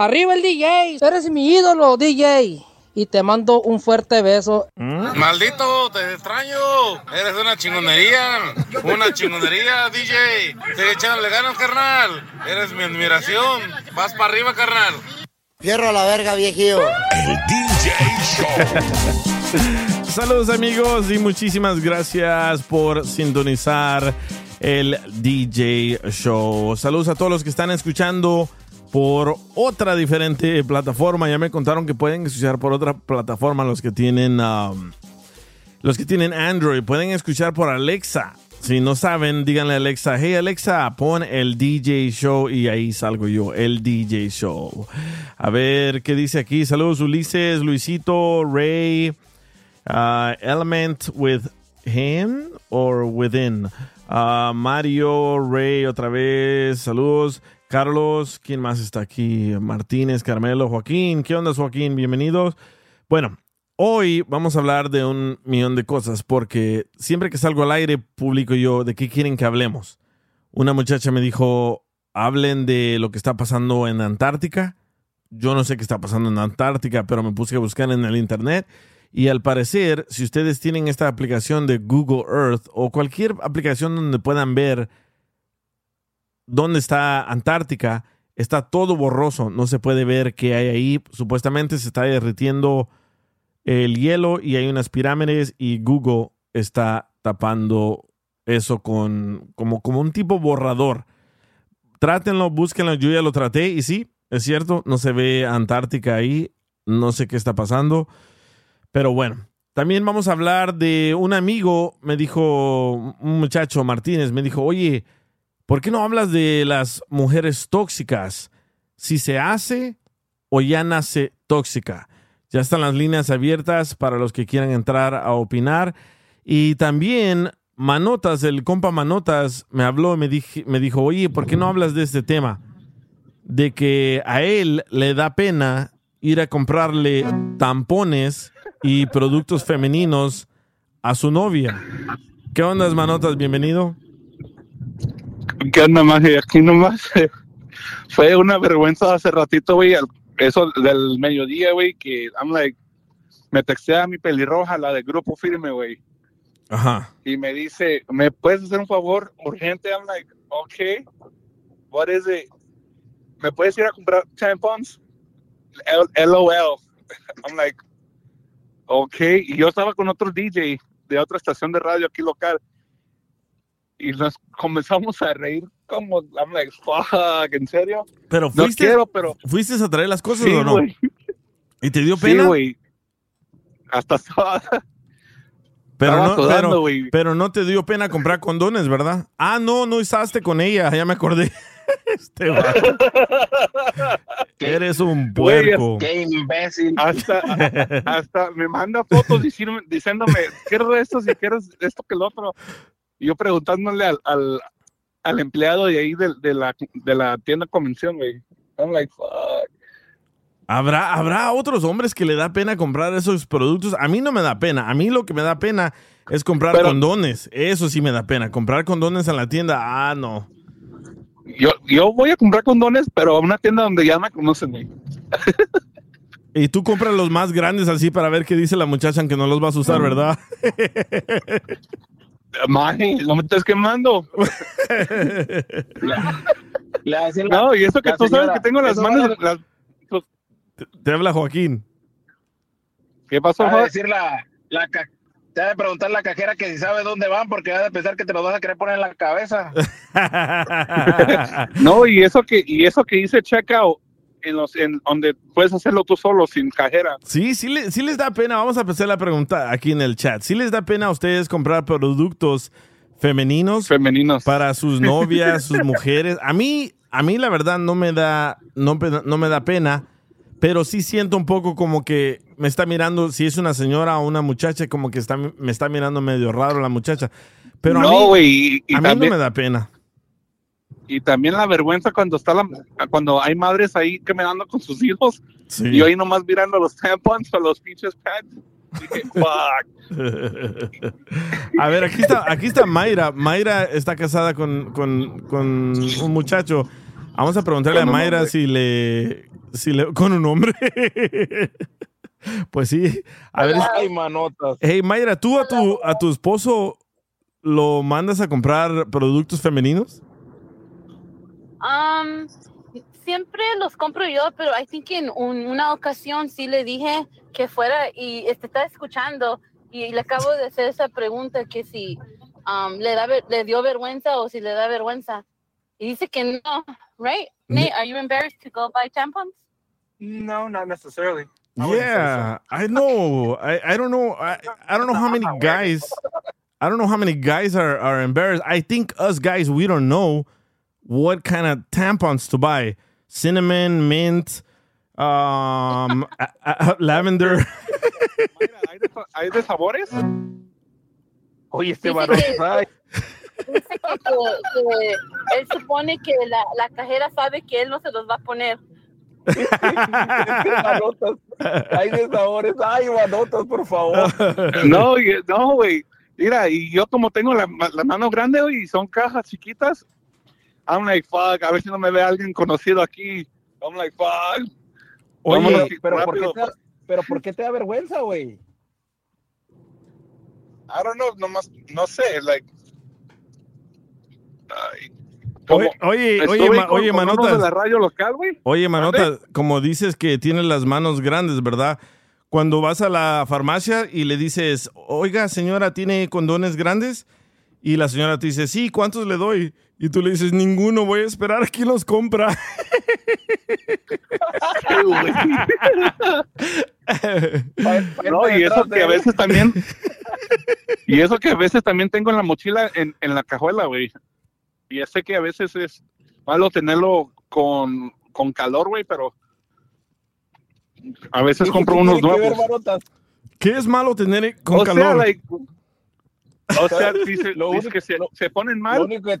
Arriba el DJ, eres mi ídolo, DJ. Y te mando un fuerte beso. Maldito, te extraño. Eres una chingonería. Una chingonería, DJ. Sigue echándole ganas, carnal. Eres mi admiración. Vas para arriba, carnal. Fierro a la verga, viejillo. El DJ Show. Saludos amigos y muchísimas gracias por sintonizar el DJ Show. Saludos a todos los que están escuchando por otra diferente plataforma. Ya me contaron que pueden escuchar por otra plataforma los que tienen um, los que tienen Android. Pueden escuchar por Alexa. Si no saben, díganle a Alexa, hey Alexa, pon el DJ Show y ahí salgo yo, el DJ Show. A ver qué dice aquí. Saludos Ulises, Luisito, Ray, uh, Element with him or within. Uh, Mario, Ray, otra vez. Saludos. Carlos, ¿quién más está aquí? Martínez, Carmelo, Joaquín. ¿Qué onda, Joaquín? Bienvenidos. Bueno, hoy vamos a hablar de un millón de cosas porque siempre que salgo al aire publico yo de qué quieren que hablemos. Una muchacha me dijo, hablen de lo que está pasando en Antártica. Yo no sé qué está pasando en Antártica, pero me puse a buscar en el internet. Y al parecer, si ustedes tienen esta aplicación de Google Earth o cualquier aplicación donde puedan ver dónde está Antártica, está todo borroso, no se puede ver qué hay ahí. Supuestamente se está derritiendo el hielo y hay unas pirámides y Google está tapando eso con como, como un tipo borrador. Trátenlo, búsquenlo, yo ya lo traté y sí, es cierto, no se ve Antártica ahí, no sé qué está pasando, pero bueno. También vamos a hablar de un amigo, me dijo un muchacho Martínez, me dijo, oye, ¿Por qué no hablas de las mujeres tóxicas? Si se hace o ya nace tóxica. Ya están las líneas abiertas para los que quieran entrar a opinar. Y también Manotas, el compa Manotas, me habló y me, me dijo, oye, ¿por qué no hablas de este tema? De que a él le da pena ir a comprarle tampones y productos femeninos a su novia. ¿Qué onda, Manotas? Bienvenido. ¿Qué onda más? Y aquí nomás fue una vergüenza hace ratito, güey, eso del mediodía, güey, que I'm like, me texté a mi pelirroja, la del grupo firme, güey. Ajá. Y me dice, ¿me puedes hacer un favor urgente? I'm like, okay, what is it? ¿Me puedes ir a comprar tampons? LOL. I'm like, okay. Y yo estaba con otro DJ de otra estación de radio aquí local y nos comenzamos a reír como, I'm like, fuck, ¿en serio? Pero fuiste, no quiero, pero... ¿fuiste a traer las cosas o no? ¿Y te dio pena? Sí, güey. Hasta pero no, pero, pero, no te dio pena comprar condones, ¿verdad? Ah, no, no usaste con ella, ya me acordé. este Eres un puerco. Qué imbécil. Hasta, hasta me manda fotos diciéndome, quiero esto, si quiero esto que el otro yo preguntándole al, al, al empleado de ahí de, de, la, de la tienda convención, güey. I'm like, fuck. ¿Habrá, habrá otros hombres que le da pena comprar esos productos. A mí no me da pena. A mí lo que me da pena es comprar condones. Eso sí me da pena. Comprar condones en la tienda, ah, no. Yo, yo voy a comprar condones, pero a una tienda donde ya me conocen, güey. Y tú compras los más grandes así para ver qué dice la muchacha, aunque no los vas a usar, ¿verdad? Maje, no me estés quemando. La- No, y eso que tú sabes que tengo las manos. Te, te habla Joaquín. ¿Qué pasó, Jorge? decir la, la te va a preguntar la cajera que si sabe dónde van porque va a pensar que te los vas a querer poner en la cabeza. No, y eso que y eso que hice checkout en los en donde puedes hacerlo tú solo sin cajera. Sí, sí, sí les da pena. Vamos a empezar la pregunta aquí en el chat. ¿Sí les da pena a ustedes comprar productos femeninos Femeninos. para sus novias, sus mujeres? A mí, a mí la verdad no me da, no, no me da pena, pero sí siento un poco como que me está mirando, si es una señora o una muchacha, como que está, me está mirando medio raro la muchacha. Pero a mí, güey, y, y a mí también, no me da pena. Y también la vergüenza cuando está la, cuando hay madres ahí caminando con sus hijos Sí. y yo ahí nomás mirando los tampons o los pinches pads. Dije, fuck. A ver, aquí está, aquí está Mayra. Mayra está casada con, con- con un muchacho. Vamos a preguntarle a Mayra si le, si le. Con un hombre. pues sí. A ver, Ay, manotas. hey Mayra, ¿tú a tu, a tu esposo lo mandas a comprar productos femeninos? Um, siempre los compro yo, pero I think en un- una ocasión sí le dije que fuera y este, está escuchando y le acabo de hacer esa pregunta que si um, le, da, le dio vergüenza o si le da vergüenza. Y dice que no, right? Nate, are you embarrassed to go buy tampons? No, not necessarily. Yeah, I know. I, I don't know. I, I don't know how many guys. I don't know how many guys are, are embarrassed. I think us guys we don't know what kind of tampons to buy. Cinnamon, mint, um, a- a- lavender. ¿hay, de, hay de sabores? Oye, este Dice varón. Dice que, que- que él supone que la, la cajera sabe que él no se los va a poner. Hay de sabores. Ay, manotas, por favor. No, no, güey. Mira, y yo como tengo la, la mano grande güey, y son cajas chiquitas, I'm like, fuck, a ver si no me ve alguien conocido aquí. I'm like, fuck. Oye, Vámonos pero, ¿por qué rápido. te da, pero ¿por qué te da vergüenza, güey? I don't know, nomás, no sé, like. Ay, Oye, como- oye, oye, ma- con- oye, con uno de manotas. la radio local, güey. Oye, Manota, como dices que tienes las manos grandes, ¿verdad? Cuando vas a la farmacia y le dices, oiga, señora, ¿tiene condones grandes? Y la señora te dice, sí, ¿cuántos le doy? Y tú le dices, ninguno, voy a esperar a quien los compra. No, y eso que a veces también. Y eso que a veces también tengo en la mochila, en, en la cajuela, güey. Y ya sé que a veces es malo tenerlo con, con calor, güey, pero. A veces compro unos nuevos. ¿Qué es malo tener con o sea, calor? like, o sea, dice, Lo dice único- que se, lo- se ponen Lo mal. único que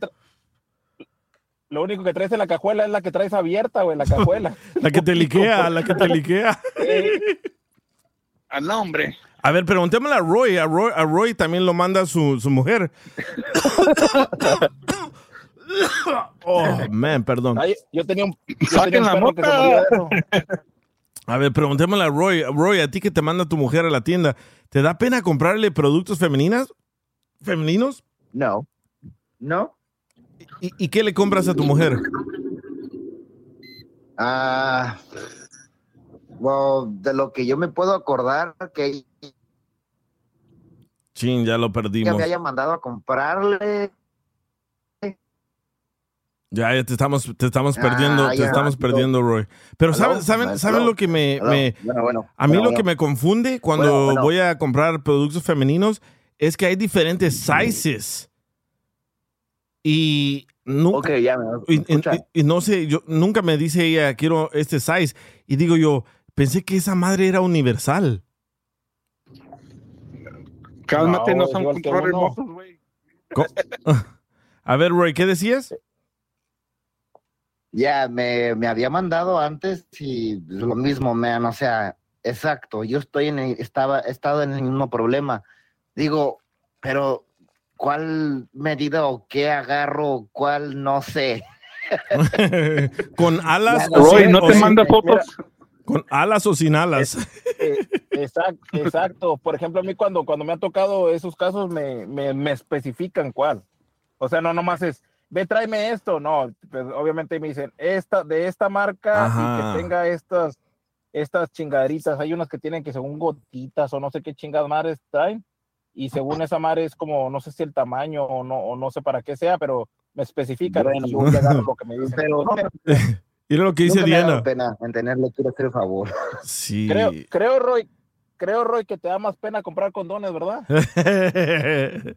lo único que traes en la cajuela es la que traes abierta, güey, la cajuela. La que te liquea, la que te liquea. Ah, no, hombre. A ver, preguntémosle a Roy. A Roy, a Roy también lo manda su, su mujer. oh, man, perdón. Ay, yo tenía un, yo Saquen tenía un la perro que se mota. moría de eso. A ver, preguntémosle a Roy. Roy, a ti que te manda tu mujer a la tienda, ¿te da pena comprarle productos femeninas? ¿Femeninos? No. No. ¿Y, y qué le compras a tu mujer? Ah, well, de lo que yo me puedo acordar que Chin, ya lo perdimos. me haya mandado a comprarle. Ya, ya te estamos, te estamos Ah, perdiendo, te ya. estamos perdiendo, Roy. Pero ¿saben, saben, ¿saben lo que me, hello. me- Bueno, bueno, a mí bueno, lo que me confunde cuando voy a comprar productos femeninos es que hay diferentes sizes. Y nunca, Ok, ya me y, y- escucha. y- y no sé, yo nunca me dice ella quiero este size y digo yo pensé que esa madre era universal. Cálmate, no, No, son controles güey. A ver, Roy, ¿qué decías? Ya, me, me había mandado antes y lo mismo, man, o sea, exacto, yo estoy en el- estaba, he estado en el mismo problema. Digo, pero ¿cuál medida o qué agarro, cuál no sé? con alas Roy, sin- no te sin- manda fotos. con alas o sin alas. Eh, Exacto, exacto. Por ejemplo, a mí cuando, cuando me han tocado esos casos me, me, me especifican cuál. O sea, no nomás es, ve, tráeme esto. No, pues, obviamente me dicen, esta, de esta marca Ajá. y que tenga estas, estas chingaderitas. Hay unas que tienen que según gotitas o no sé qué chingadas madres traen. Y según esa madre es como, no sé si el tamaño o no, o no sé para qué sea, pero me especifican Bueno. y yo lo que me dicen. Pero Mira lo que dice Diana. pena en tenerle, quiero hacer el favor. Sí. Creo, creo, Roy, creo, Roy, que te da más pena comprar condones, ¿verdad?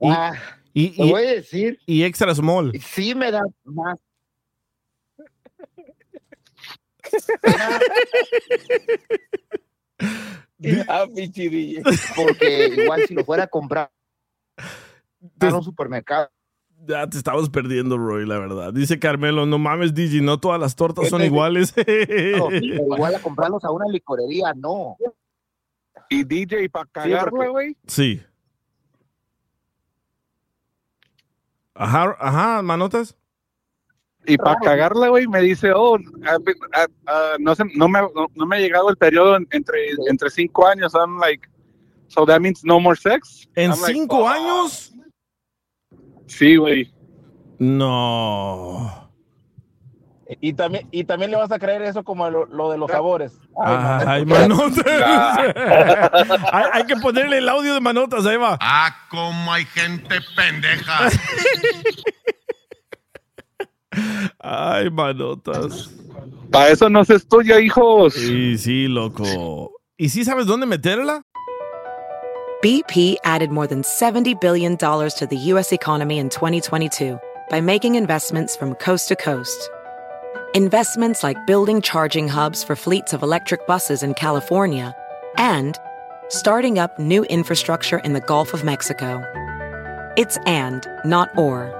y, Ah, y, te y- voy a decir, y extra small. sí me da más. Ah. Porque igual si lo fuera a comprar en un supermercado, Ya te estabas perdiendo, Roy, la verdad. Dice Carmelo, no mames, DJ, no todas las tortas son iguales. pero igual a comprarlos a una licorería, no. Y DJ, para cagarla, güey. sí. Ajá, ajá, manotas. Y para cagarla, güey, me dice, oh, ah, ah, ah, no, sé, no, me, no, no me ha llegado el periodo en- entre, entre cinco años. I'm like, so that means no more sex? ¿En I'm like, cinco "Oh". años? Sí, güey. No. Y también, y también le vas a creer eso como lo, lo de los sabores. Ay, manotas. hay, hay que ponerle el audio de manotas, ahí va. Ah, como hay gente pendeja. Ay, manotas. Para eso no se estudia, hijos. Sí, sí, loco. ¿Y sí sabes dónde meterla? BP added more than $70 billion to the U.S. economy in 2022 by making investments from coast to coast. Investments like building charging hubs for fleets of electric buses in California and starting up new infrastructure in the Gulf of Mexico. It's and, not or.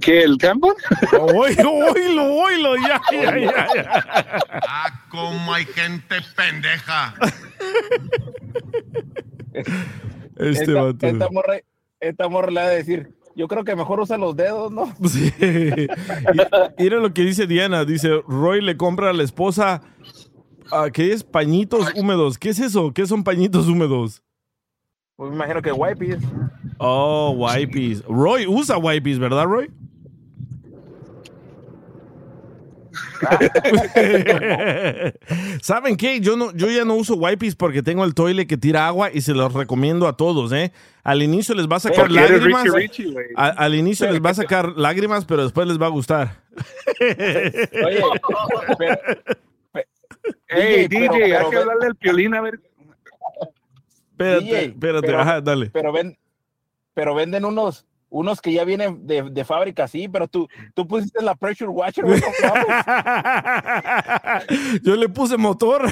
¿Qué, el tampon? Oílo, oílo, oílo, ya, ya, ya, ya. Ah, como hay gente pendeja. Este esta, vato. esta morra, esta morra le va a decir, yo creo que mejor usa los dedos, ¿no? Sí. Mira lo que dice Diana. Dice, Roy le compra a la esposa, ¿qué es? Pañitos húmedos. ¿Qué es eso? ¿Qué son pañitos húmedos? Pues me imagino que wipes. Oh, wipes. Roy usa wipes, ¿verdad, Roy? ¿Saben qué? Yo, no, yo ya no uso wipes porque tengo el toilet que tira agua y se los recomiendo a todos, ¿eh? Al inicio les va a sacar lágrimas. Richie Richie, güey. A- al inicio les va a sacar lágrimas, pero después les va a gustar. Oye, pero, Hey, DJ, DJ, pero- hay pero que hablarle al piolín a ver. Espérate, DJ, espérate, pero- ajá, dale. pero ven, pero venden unos, unos que ya vienen de, de fábrica, sí, pero tú, tú pusiste la pressure washer, güey, no. Yo le puse motor.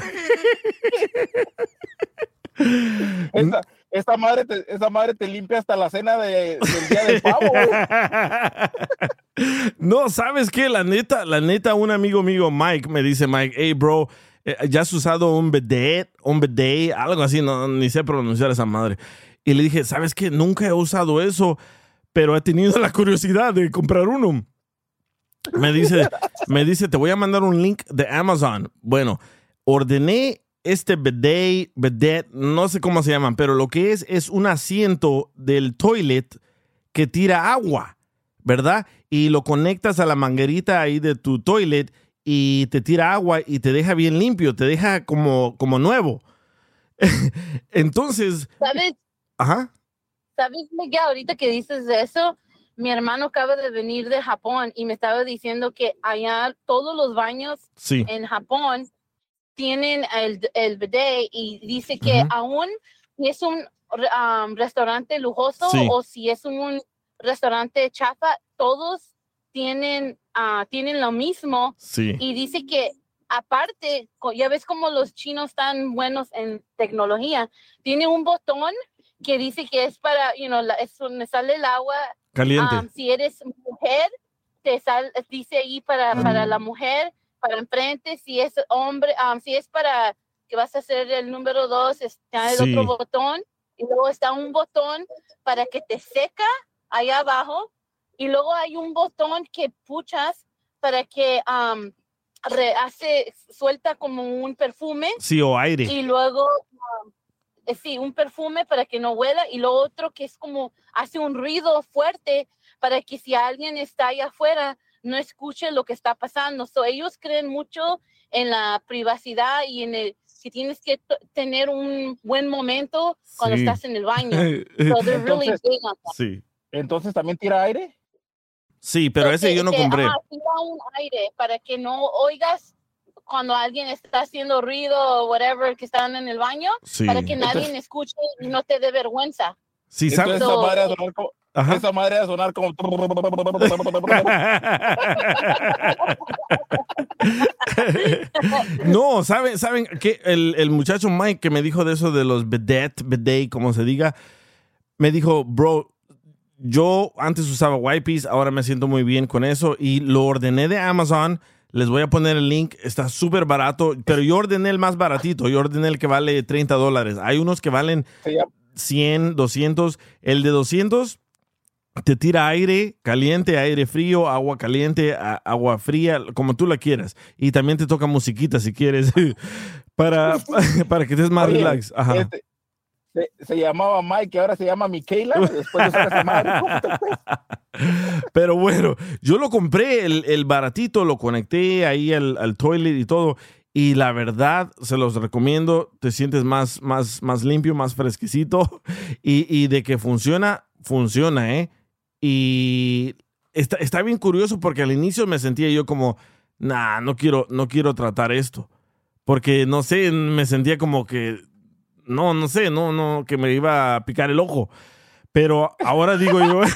Esta, esta madre te, esta madre te limpia hasta la cena de- del día del pavo, güey. No, ¿sabes qué? La neta, la neta, un amigo mío, Mike, me dice, Mike, hey, bro, eh, ¿ya has usado un bidet? Un bidet, algo así, no, ni sé pronunciar esa madre. Y le dije, ¿sabes qué? Nunca he usado eso, pero he tenido la curiosidad de comprar uno. Me dice, me dice, te voy a mandar un link de Amazon. Bueno, ordené este bidet, bidet, no sé cómo se llaman, pero lo que es es un asiento del toilet que tira agua, ¿verdad? Y lo conectas a la manguerita ahí de tu toilet y te tira agua y te deja bien limpio, te deja como, como nuevo. Entonces, ¿Sabes? Ajá. ¿Sabes, Miguel? Ahorita que dices eso, mi hermano acaba de venir de Japón y me estaba diciendo que allá todos los baños Sí. en Japón tienen el, el bidet y dice que Ujú. aún si es un um, restaurante lujoso Sí. o si es un restaurante chafa, todos tienen, ah, tienen lo mismo. Sí. Y dice que aparte, ya ves como los chinos están buenos en tecnología, tiene un botón que dice que es para, you know, la- es donde sale el agua. Caliente. Um, si eres mujer, te sal, dice ahí para, para la mujer, para enfrente, si es hombre, um, si es para que vas a hacer el número dos, está el Sí. otro botón, y luego está un botón para que te seca allá abajo, y luego hay un botón que puchas para que um, re- hace, suelta como un perfume. Sí, o aire. Y luego, um, eh, sí, un perfume para que no huela. Y lo otro que es como hace un ruido fuerte para que si alguien está allá afuera no escuche lo que está pasando. So, ellos creen mucho en la privacidad y en el que tienes que tener un buen momento cuando Sí. estás en el baño. So they're really Entonces- big on that. Sí. Entonces también tira aire. Sí, pero ese que- yo no que, compré. ajá, tira un aire para que no oigas cuando alguien está haciendo ruido o whatever que están en el baño, Sí. para que nadie escuche y no te dé vergüenza. Sí, Entonces ¿sabes? esa madre sonar como, Ajá. esa madre a sonar como no, ¿saben, saben que el, el muchacho Mike que me dijo de eso de los bidet, bidet, como se diga, me dijo, bro, yo antes usaba wipes, ahora me siento muy bien con eso y lo ordené de Amazon. Les voy a poner el link, está súper barato, pero yo ordené el más baratito, yo ordené el que vale 30 dólares. Hay unos que valen Se llama- 100, 200. El de 200 te tira aire caliente, aire frío, agua caliente, agua fría, como tú la quieras. Y también te toca musiquita si quieres, para, para que estés más Oye, relax. Ajá. este, se, llamaba Mike, ahora se llama Michaela. Después de madre. ¿Cómo te fue? Pero bueno, yo lo compré, el, el baratito, lo conecté ahí al, al toilet y todo. Y la verdad, se los recomiendo. Te sientes más, más, más limpio, más fresquecito. Y, y de que funciona, funciona, ¿eh? Y está, está bien curioso porque al inicio me sentía yo como, nah, no quiero, no quiero tratar esto. Porque no sé, me sentía como que, no, no sé, no, no, que me iba a picar el ojo. Pero ahora digo yo.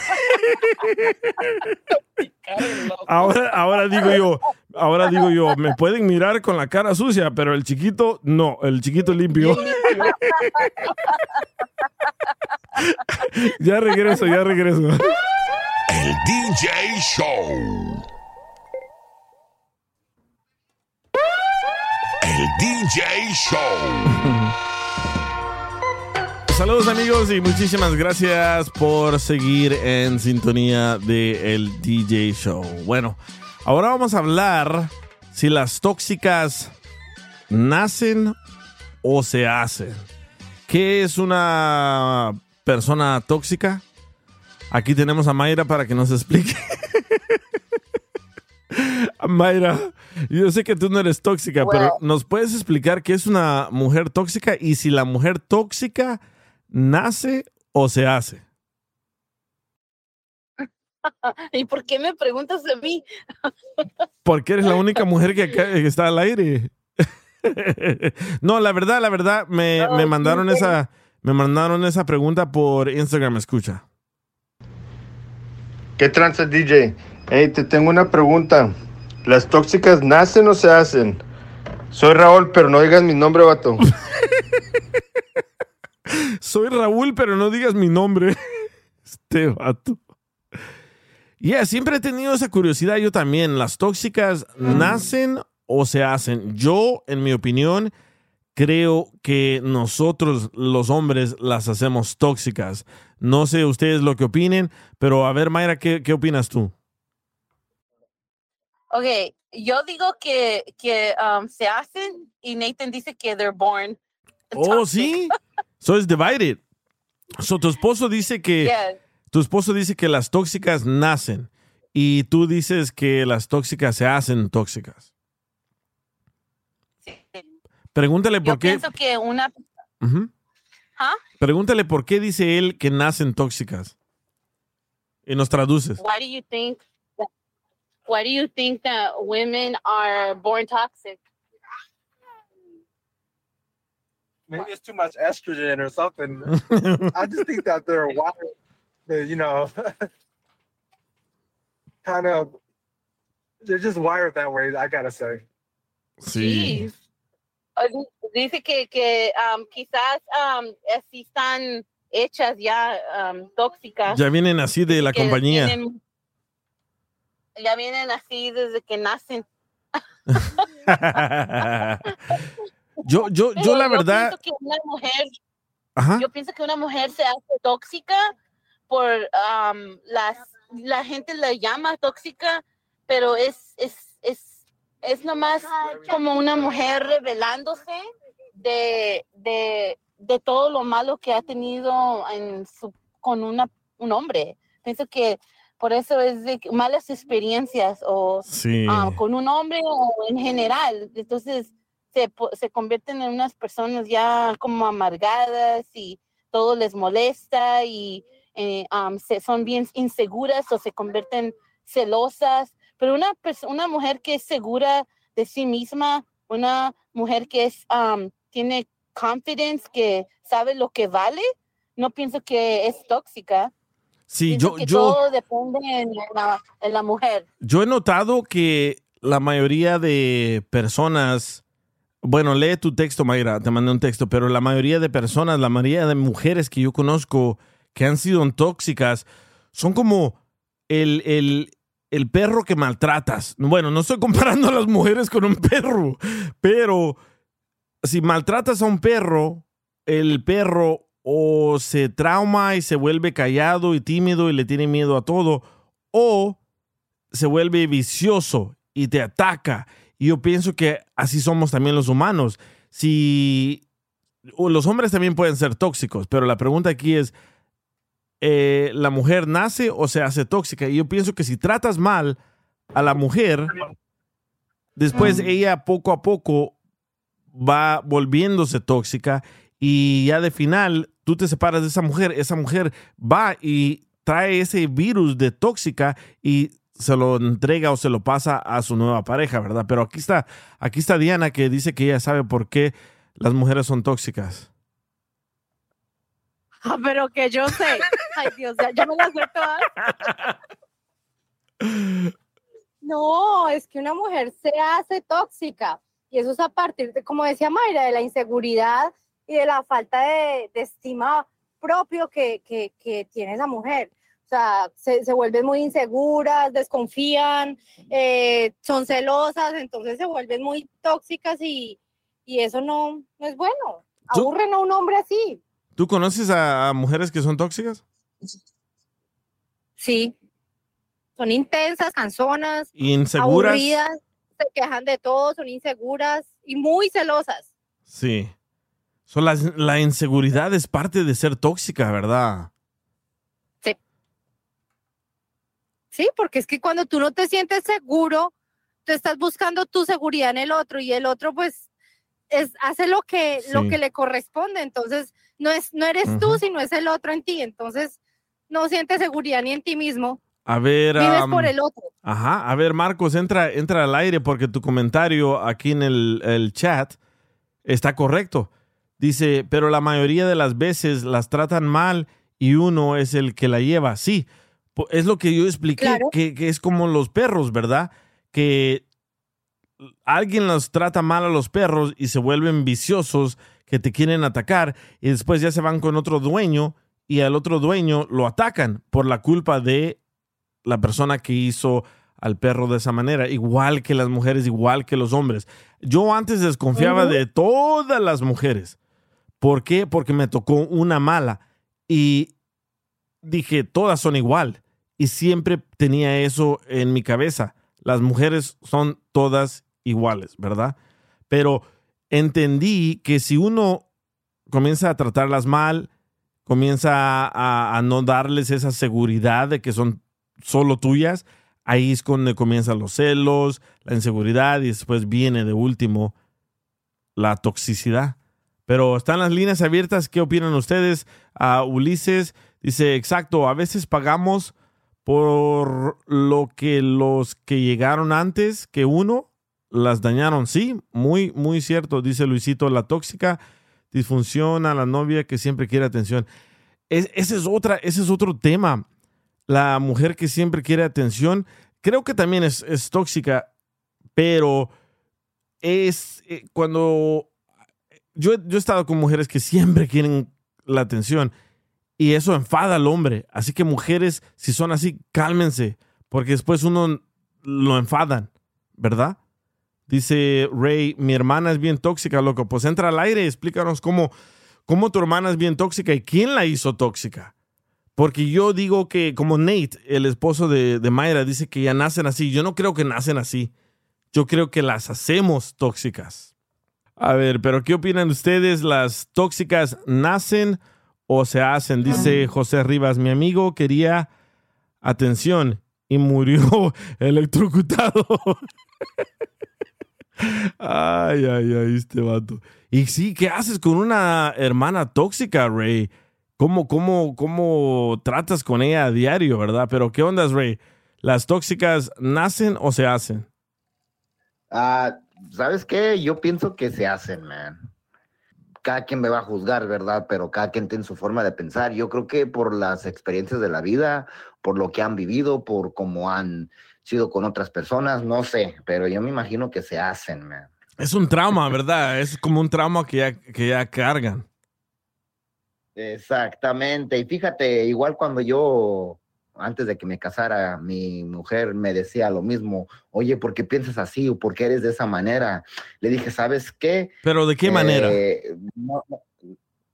Ahora, ahora digo yo, ahora digo yo, me pueden mirar con la cara sucia, pero el chiquito no, el chiquito limpio. ya regreso, ya regreso. El DJ Show. El DJ Show. Saludos amigos y muchísimas gracias por seguir en sintonía de el DJ Show. Bueno, ahora vamos a hablar si las tóxicas nacen o se hacen. ¿Qué es una persona tóxica? Aquí tenemos a Mayra para que nos explique. Mayra, yo sé que tú no eres tóxica, pero. ¿nos puedes explicar qué es una mujer tóxica y si la mujer tóxica nace o se hace? ¿Y por qué me preguntas a mí? Porque eres la única mujer que, acá- que está al aire. no, la verdad, la verdad, me, me mandaron esa, me mandaron esa pregunta por Instagram, escucha. ¿Qué tranza, DJ? Hey, te tengo una pregunta. ¿Las tóxicas nacen o se hacen? Soy Raúl, pero no digas mi nombre, vato. Soy Raúl, pero no digas mi nombre. Este vato. Ya, siempre he tenido esa curiosidad yo también. ¿Las tóxicas nacen o se hacen? Yo, en mi opinión, creo que nosotros los hombres las hacemos tóxicas. No sé ustedes lo que opinen, pero a ver, Mayra, ¿qué, qué opinas tú? Ok, yo digo que, que um, se hacen y Nathan dice que they're born. Oh, sí. So it's divided. So tu esposo dice que Yes. tu esposo dice que las tóxicas nacen y tú dices que las tóxicas se hacen tóxicas. Pregúntale Yo por qué. pienso que una... Ujú. ¿Ah? Pregúntale por qué dice él que nacen tóxicas. Y nos traduces. Why do you think that, why do you think that women are born toxic? Maybe it's too much estrogen or something. I just think that they're wired, they're, you know, kind of, they're just wired that way, I gotta say. Sí. O Dice que, que um, quizás um, así están hechas ya um, tóxicas. Ya vienen así de la compañía. tienen- ya vienen así desde que nacen. yo, yo, yo Pero la verdad, pienso que una mujer, Ajá. yo pienso que una mujer se hace tóxica por um, las, la gente la llama tóxica, pero es, es, es, es nomás como una mujer revelándose de, de, de todo lo malo que ha tenido en su, con una, un hombre. Pienso que por eso es de malas experiencias o Sí. ah, con un hombre o en general. Entonces se, se convierten en unas personas ya como amargadas y todo les molesta y eh, am, se, son bien inseguras o se convierten celosas. Pero una, una mujer que es segura de sí misma, una mujer que es, am, tiene confidence, que sabe lo que vale, no pienso que es tóxica. sí, Pienso yo, que yo, todo depende en la, en la mujer. yo he notado que la mayoría de personas, bueno, lee tu texto, Mayra, te mandé un texto, pero la mayoría de personas, la mayoría de mujeres que yo conozco que han sido tóxicas, son como el, el, el perro que maltratas. Bueno, no estoy comparando a las mujeres con un perro, pero si maltratas a un perro, el perro o se trauma y se vuelve callado y tímido y le tiene miedo a todo, o se vuelve vicioso y te ataca. Y yo pienso que así somos también los humanos. Si los hombres también pueden ser tóxicos, pero la pregunta aquí es, eh, ¿la mujer nace o se hace tóxica? Y yo pienso que si tratas mal a la mujer, después ella poco a poco va volviéndose tóxica y ya de final tú te separas de esa mujer, esa mujer va y trae ese virus de tóxica y se lo entrega o se lo pasa a su nueva pareja, ¿verdad? Pero aquí está, aquí está Diana que dice que ella sabe por qué las mujeres son tóxicas. Ah, pero que yo sé. Ay, Dios, ya, me las sé todas. No, es que una mujer se hace tóxica. Y eso es a partir de, como decía Mayra, de la inseguridad y de la falta de, estima propio que, que tiene esa mujer. O sea, se, se vuelven muy inseguras, desconfían, eh, son celosas, entonces se vuelven muy tóxicas y, y eso no, no es bueno. Aburren a un hombre así. ¿Tú conoces a, a mujeres que son tóxicas? Sí. Son intensas, canzonas, Inseguras. aburridas, se quejan de todo, son inseguras y muy celosas. Sí. So, la, la inseguridad es parte de ser tóxica, ¿verdad? Sí, porque es que cuando tú no te sientes seguro, tú estás buscando tu seguridad en el otro y el otro pues es, hace lo que, lo que le corresponde. Entonces, no, es, no eres tú, sino es el otro en ti. Entonces, no sientes seguridad ni en ti mismo. A ver. Vives por el otro. Ajá, a ver, Marcos, entra, entra al aire porque tu comentario aquí en el, el chat está correcto. Dice, pero la mayoría de las veces las tratan mal y uno es el que la lleva. Sí, es lo que yo expliqué, Claro. que, que es como los perros, ¿verdad? Que alguien los trata mal a los perros y se vuelven viciosos que te quieren atacar y después ya se van con otro dueño y al otro dueño lo atacan por la culpa de la persona que hizo al perro de esa manera, igual que las mujeres, igual que los hombres. Yo antes desconfiaba de todas las mujeres. ¿Por qué? Porque me tocó una mala y dije, todas son igual. Y siempre tenía eso en mi cabeza. Las mujeres son todas iguales, ¿verdad? Pero entendí que si uno comienza a tratarlas mal, comienza a, no darles esa seguridad de que son solo tuyas, ahí es donde comienzan los celos, la inseguridad y después viene de último la toxicidad. Pero están las líneas abiertas. ¿Qué opinan ustedes? A Ulises dice, exacto, a veces pagamos por lo que los que llegaron antes que uno las dañaron. Sí, muy, muy cierto, dice Luisito, la tóxica disfunción, a la novia que siempre quiere atención. Es- ese, es otra, ese es otro tema. La mujer que siempre quiere atención, creo que también es, es tóxica, pero es eh, cuando yo, yo he estado con mujeres que siempre quieren la atención y eso enfada al hombre. Así que mujeres, si son así, cálmense, porque después uno lo enfadan, ¿verdad? Dice Ray, mi hermana es bien tóxica, loco. Pues entra al aire y explícanos cómo, cómo tu hermana es bien tóxica y quién la hizo tóxica. Porque yo digo que, como Nate, el esposo de, de Mayra, dice que ya nacen así. Yo no creo que nacen así. Yo creo que las hacemos tóxicas. A ver, pero ¿qué opinan ustedes? ¿Las tóxicas nacen o se hacen? Dice José Rivas, mi amigo quería atención y murió electrocutado. ay, ay, ay, este vato. Y sí, ¿qué haces con una hermana tóxica, Ray? ¿Cómo, cómo, cómo tratas con ella a diario, verdad? Pero ¿qué ondas, Ray? ¿Las tóxicas nacen o se hacen? Ah, ¿Sabes qué? Yo pienso que se hacen, man. Cada quien me va a juzgar, ¿verdad? Pero cada quien tiene su forma de pensar. Yo creo que por las experiencias de la vida, por lo que han vivido, por cómo han sido con otras personas, no sé, pero yo me imagino que se hacen, man. Es un trauma, ¿verdad? Es como un trauma que ya, que ya cargan. Exactamente. Y fíjate, igual cuando yo, antes de que me casara, mi mujer me decía lo mismo, oye, ¿por qué piensas así o por qué eres de esa manera? Le dije, ¿sabes qué? ¿Pero de qué manera? Eh, no, no,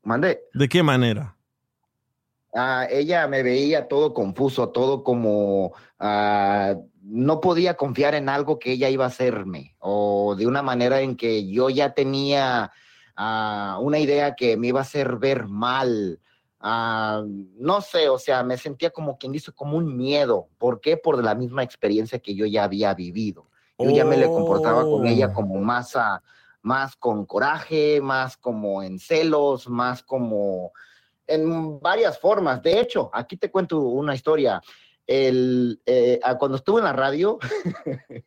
Mandé. ¿De qué manera? Ah, ella me veía todo confuso, todo como ah, no podía confiar en algo que ella iba a hacerme o de una manera en que yo ya tenía ah, una idea que me iba a hacer ver mal. Ah, no sé, o sea, me sentía como quien dice, como un miedo. ¿Por qué? Por la misma experiencia que yo ya había vivido. Yo ya me le comportaba con ella Oh. como más, ah, más con coraje, más como en celos, más como en varias formas. De hecho, aquí te cuento una historia. El, eh, ah, cuando estuve en la radio,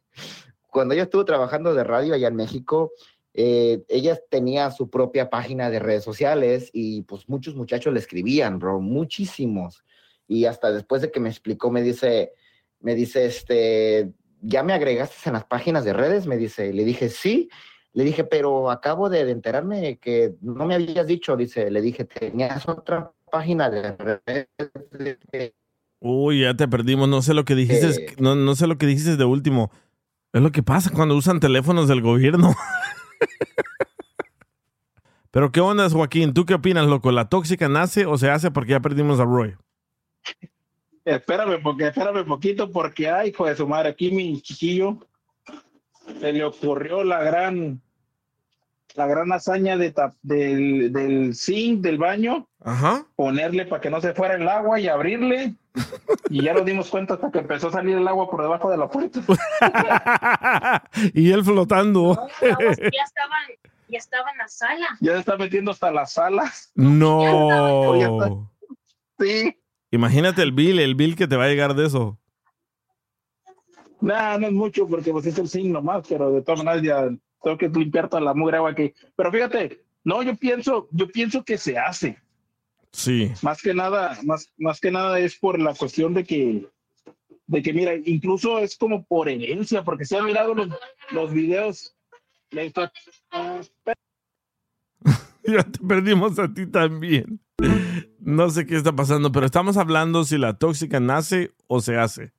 cuando ella estuvo trabajando de radio allá en México, eh, ella tenía su propia página de redes sociales y pues muchos muchachos le escribían, bro, muchísimos. Y hasta después de que me explicó, me dice, me dice, este, ¿ya me agregaste en las páginas de redes? Me dice, le dije, sí. Le dije, pero acabo de, de enterarme que no me habías dicho, dice, le dije, tenías otra página de redes. Uy, ya te perdimos. No sé lo que dijiste. Eh. No, no sé lo que dijiste de último. Es lo que pasa cuando usan teléfonos del gobierno. Pero qué onda, Joaquín. ¿Tú qué opinas, loco? ¿La tóxica nace o se hace porque ya perdimos a Roy? Espérame, porque espérame poquito, porque ay, hijo de su madre, aquí mi chiquillo se le ocurrió la gran, la gran hazaña de tap- del, del zinc del baño, Ajá. ponerle para que no se fuera el agua y abrirle. Y ya nos dimos cuenta hasta que empezó a salir el agua por debajo de la puerta. y él flotando. ya estaban, ya estaba en la sala. Ya se está metiendo hasta las salas. no. Sí. Imagínate el bill, el bill que te va a llegar de eso. Nah, no es mucho porque pues es el zinc nomás, pero de todas maneras ya tengo que limpiar toda la mugre agua que. Pero fíjate, no, yo pienso, yo pienso que se hace. Sí. Más que nada, más, más que nada es por la cuestión de que, de que mira, incluso es como por herencia, porque se han mirado los, los videos. Ya te perdimos a ti también. No sé qué está pasando, pero estamos hablando si la tóxica nace o se hace.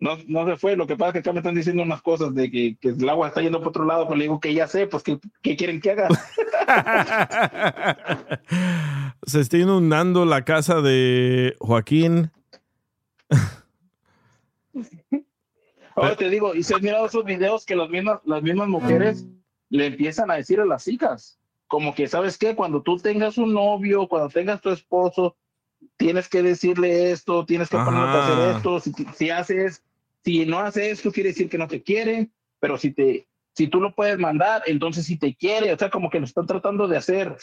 No, no se fue, lo que pasa es que acá me están diciendo unas cosas de que, que el agua está yendo por otro lado, pero le digo que ya sé, pues ¿qué, qué quieren que haga? Se está inundando la casa de Joaquín. Ahora te digo, y si has mirado esos videos que las mismas, las mismas mujeres le empiezan a decir a las hijas, como que, ¿sabes qué? Cuando tú tengas un novio, cuando tengas tu esposo, tienes que decirle esto, tienes que ponerte a hacer esto, si, si haces, si no hace esto, quiere decir que no te quiere, pero si te, si tú lo puedes mandar, entonces sí te quiere, o sea, como que lo están tratando de hacer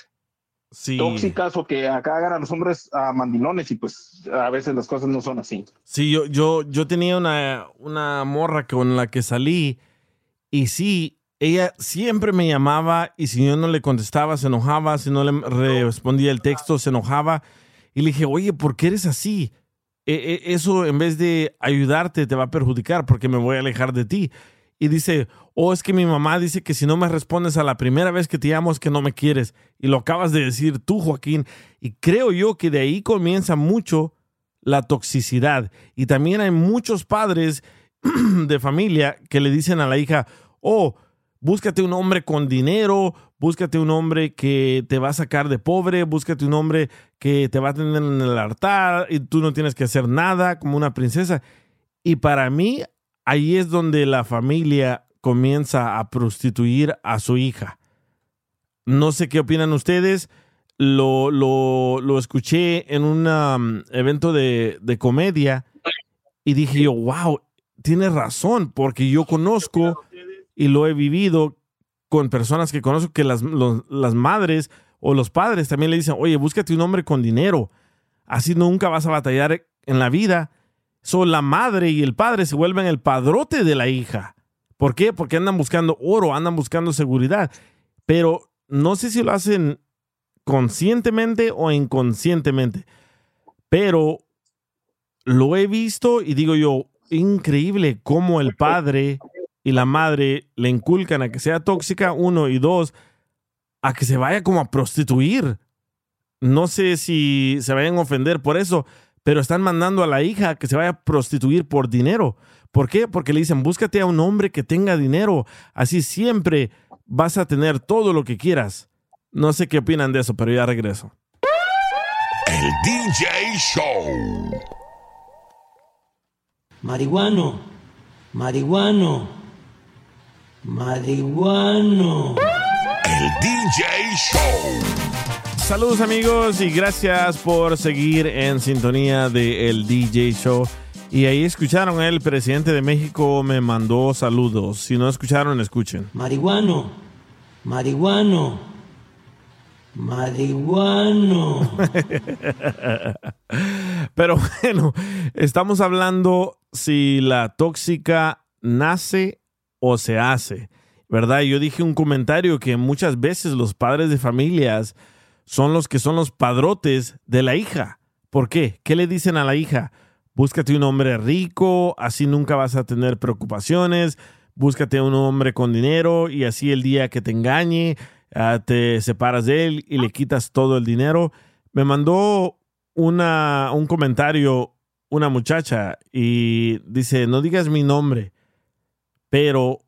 Sí. tóxicas o que acá hagan a los hombres a mandilones y pues a veces las cosas no son así. Sí, yo, yo, yo tenía una, una morra con la que salí y sí, ella siempre me llamaba y si yo no le contestaba se enojaba, si no le respondía el texto se enojaba. Y le dije, oye, ¿por qué eres así? E- e- eso en vez de ayudarte te va a perjudicar porque me voy a alejar de ti. Y dice, oh, es que mi mamá dice que si no me respondes a la primera vez que te llamo es que no me quieres. Y lo acabas de decir tú, Joaquín. Y creo yo que de ahí comienza mucho la toxicidad. Y también hay muchos padres de familia que le dicen a la hija, oh, búscate un hombre con dinero, búscate un hombre que te va a sacar de pobre, búscate un hombre que te va a tener en el altar y tú no tienes que hacer nada como una princesa. Y para mí, ahí es donde la familia comienza a prostituir a su hija. No sé qué opinan ustedes. Lo, lo, escuché en un um, evento de, de comedia y dije yo, wow, tienes razón, porque yo conozco y lo he vivido con personas que conozco que las, las madres o los padres también le dicen, oye, búscate un hombre con dinero, así nunca vas a batallar en la vida. So, la madre y el padre se vuelven el padrote de la hija. ¿Por qué? Porque andan buscando oro, andan buscando seguridad. Pero no sé si lo hacen conscientemente o inconscientemente. Pero lo he visto y digo yo, increíble cómo el padre y la madre le inculcan a que sea tóxica, uno, y dos, a que se vaya como a prostituir. No sé si se vayan a ofender por eso, pero están mandando a la hija a que se vaya a prostituir por dinero. ¿Por qué? Porque le dicen, búscate a un hombre que tenga dinero, así siempre vas a tener todo lo que quieras. No sé qué opinan de eso, pero ya regreso. El DJ Show. Marihuano, marihuano, marihuano. El DJ Show. Saludos amigos y gracias por seguir en sintonía de El DJ Show. Y ahí escucharon, el presidente de México me mandó saludos. Si no escucharon, escuchen. Marihuano, marihuano, marihuano. Pero bueno, estamos hablando si la tóxica nace o se hace, ¿verdad? Yo dije un comentario que muchas veces los padres de familias son los que son los padrotes de la hija. ¿Por qué? ¿Qué le dicen a la hija? Búscate un hombre rico, así nunca vas a tener preocupaciones. Búscate un hombre con dinero y así el día que te engañe, ah, te separas de él y le quitas todo el dinero. Me mandó una, un comentario una muchacha y dice, no digas mi nombre, pero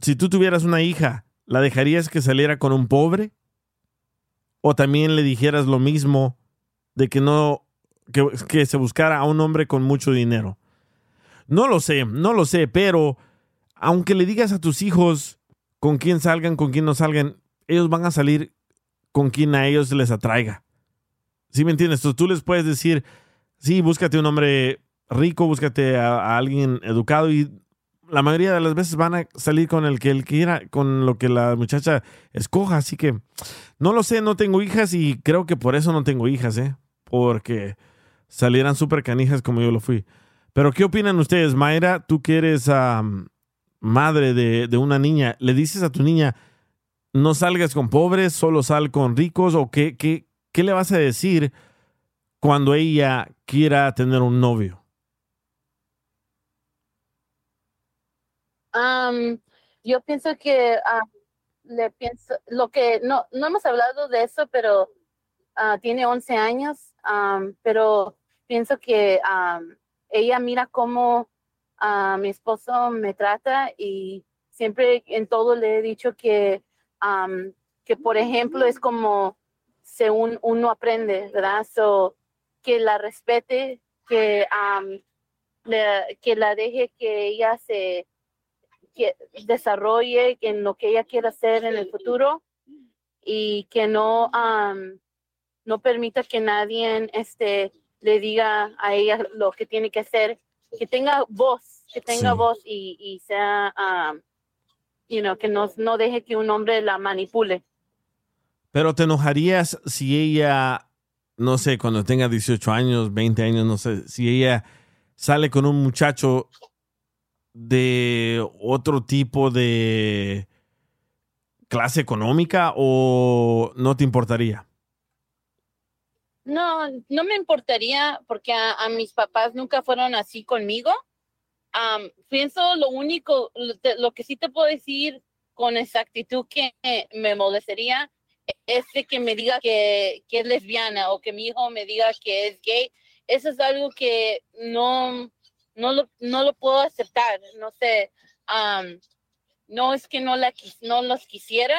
si tú tuvieras una hija, ¿la dejarías que saliera con un pobre? ¿O también le dijeras lo mismo de que no, que, se buscara a un hombre con mucho dinero? No lo sé, no lo sé, pero aunque le digas a tus hijos con quién salgan, con quién no salgan, ellos van a salir con quien a ellos les atraiga. ¿Sí me entiendes? Entonces, tú les puedes decir, sí, búscate un hombre rico, búscate a alguien educado y la mayoría de las veces van a salir con el que él quiera, con lo que la muchacha escoja. Así que no lo sé, no tengo hijas y creo que por eso no tengo hijas, ¿eh? Porque salieran súper canijas como yo lo fui. Pero ¿qué opinan ustedes, Mayra? Tú que eres am, madre de, de una niña, ¿le dices a tu niña, no salgas con pobres, solo sal con ricos? ¿O qué, qué, qué le vas a decir cuando ella quiera tener un novio? Am, yo pienso que le pienso lo que no no hemos hablado de eso, pero ah, tiene 11 años, pero pienso que am, ella mira cómo mi esposo me trata y siempre en todo le he dicho que que por ejemplo es como según uno aprende, ¿verdad? So, que la respete, que le- que la deje que ella se que desarrolle en lo que ella quiera hacer en el futuro y que no am, no permita que nadie este le diga a ella lo que tiene que hacer que tenga voz que tenga Sí. voz y, y sea am, you know, que no, no deje que un hombre la manipule Pero te enojarías si ella, no sé, cuando tenga 18 años, 20 años, no sé, si ella sale con un muchacho de otro tipo de, clase económica o no te importaría? No, no me importaría porque a, mis papás nunca fueron así conmigo. Pienso lo único, lo que sí te puedo decir con exactitud que me molestaría es de que me diga que, que es lesbiana o que mi hijo me diga que es gay. Eso es algo que no, no, lo, no lo puedo aceptar. No sé, am, no es que no, la, no los quisiera,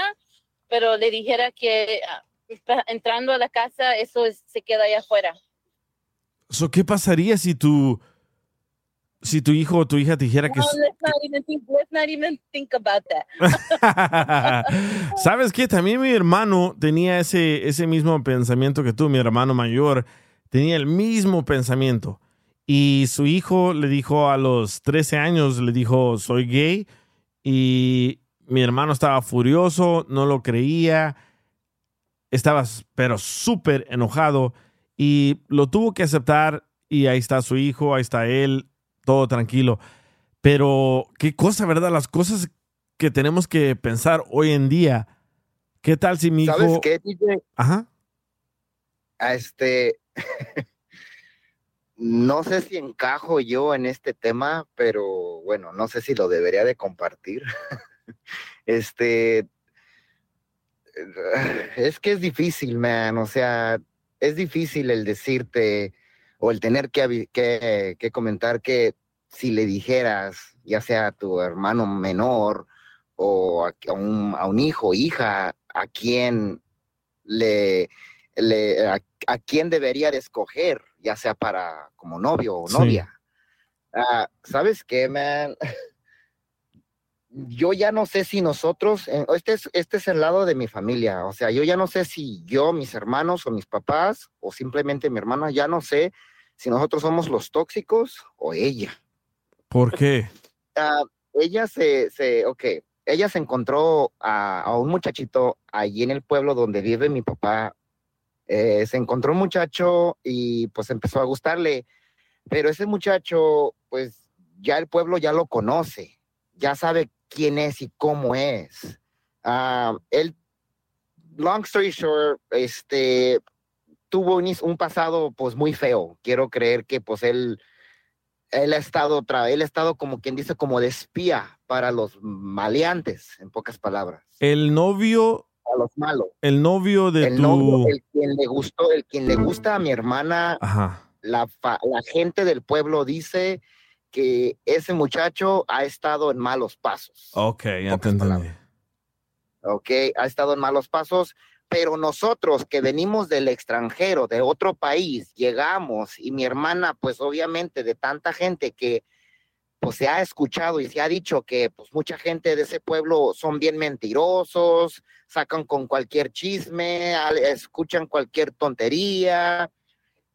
pero le dijera que ah, entrando a la casa, eso es- se queda allá afuera. So, ¿Qué pasaría si tu, si tu hijo o tu hija te dijera que... No, let's not even think, let's not even think about that. ¿Sabes qué? También mi hermano tenía ese, ese mismo pensamiento que tú, mi hermano mayor, tenía el mismo pensamiento. Y su hijo le dijo a los 13 años, le dijo, soy gay. Y mi hermano estaba furioso, no lo creía, estaba pero súper enojado y lo tuvo que aceptar y ahí está su hijo, ahí está él, todo tranquilo. Pero qué cosa, ¿verdad? Las cosas que tenemos que pensar hoy en día. ¿Qué tal si mi hijo... ¿Sabes qué, DJ? Ajá. A este, no sé si encajo yo en este tema, pero bueno, no sé si lo debería de compartir. Este, es que es difícil, man, o sea, es difícil el decirte o el tener que, que, comentar que si le dijeras, ya sea a tu hermano menor o a, a un, a un hijo, hija, a quien le, le- a, a quién debería de escoger, ya sea para como novio o Sí. novia. Ah, ¿Sabes qué, man? Yo ya no sé si nosotros, eh, este es, este es el lado de mi familia, o sea, yo ya no sé si yo, mis hermanos o mis papás o simplemente mi hermana, ya no sé si nosotros somos los tóxicos o ella. ¿Por qué? Ah, ella se, se, ok, ella se encontró a, a un muchachito allí en el pueblo donde vive mi papá. Eh, se encontró un muchacho y pues empezó a gustarle, pero ese muchacho, pues ya el pueblo ya lo conoce, ya sabe quién es y cómo es. Ah, él, long story short, este, tuvo un, un pasado pues muy feo. Quiero creer que pues él él ha estado otra, él ha estado como quien dice como de espía para los maleantes, en pocas palabras, El novio, a los malos. el novio de El tu... novio, el quien le gustó, el quien le gusta a mi hermana, Ajá. la, la gente del pueblo dice que ese muchacho ha estado en malos pasos, Ok, ya te entendí. ¿ok? Ha estado en malos pasos, pero nosotros que venimos del extranjero, de otro país, llegamos y mi hermana, pues obviamente de tanta gente que pues se ha escuchado y se ha dicho que pues mucha gente de ese pueblo son bien mentirosos, sacan con cualquier chisme, escuchan cualquier tontería.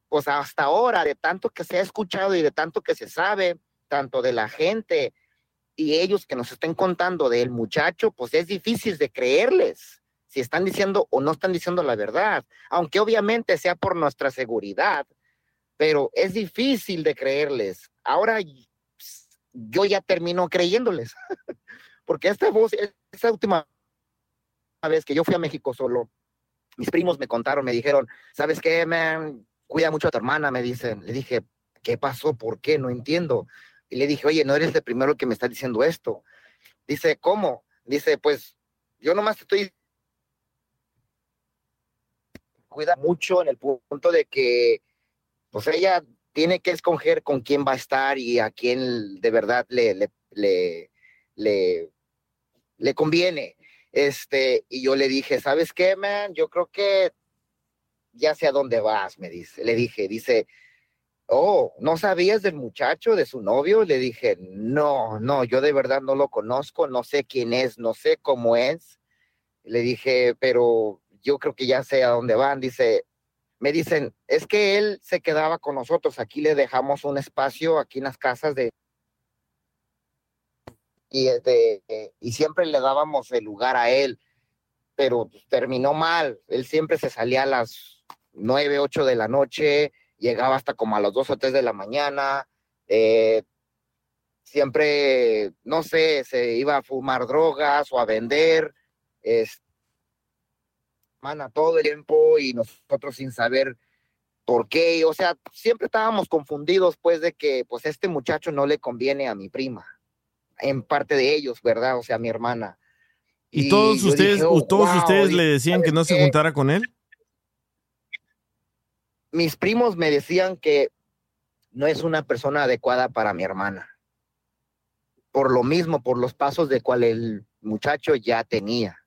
Pues hasta ahora, de tanto que se ha escuchado y de tanto que se sabe, tanto de la gente y ellos que nos estén contando del muchacho, pues es difícil de creerles si están diciendo o no están diciendo la verdad, aunque obviamente sea por nuestra seguridad, pero es difícil de creerles. Ahora yo ya termino creyéndoles, porque esta voz, esta última vez que yo fui a México solo, mis primos me contaron, me dijeron, ¿sabes qué, man? Cuida mucho a tu hermana, me dicen. Le dije, ¿qué pasó? ¿Por qué? No entiendo. Y le dije, oye, no eres el primero que me está diciendo esto. Dice, ¿cómo? Dice, pues yo nomás te estoy cuida mucho en el punto de que pues ella tiene que escoger con quién va a estar y a quién de verdad le, le, le, conviene. Este, y yo le dije, ¿sabes qué, man? Yo creo que ya sé a dónde vas, me dice. Le dije, dice, oh, ¿no sabías del muchacho, de su novio? Le dije, no, no, yo de verdad no lo conozco, no sé quién es, no sé cómo es. Le dije, pero yo creo que ya sé a dónde van. Dice, me dicen, es que él se quedaba con nosotros, aquí le dejamos un espacio, aquí en las casas de... Y, este, eh, y siempre le dábamos el lugar a él, pero pues, terminó mal. Él siempre se salía a las nueve, ocho de la noche, llegaba hasta como a las dos o tres de la mañana. eh, siempre, no sé, se iba a fumar drogas o a vender. es, hermana todo el tiempo y nosotros sin saber por qué, o sea, siempre estábamos confundidos pues de que pues este muchacho no le conviene a mi prima, en parte de ellos, ¿verdad? O sea, mi hermana. ¿Y, todos ustedes, dije, oh, todos wow, ustedes le decían que no se juntara con él? mis primos me decían que no es una persona adecuada para mi hermana. Por lo mismo, por los pasos de cual el muchacho ya tenía,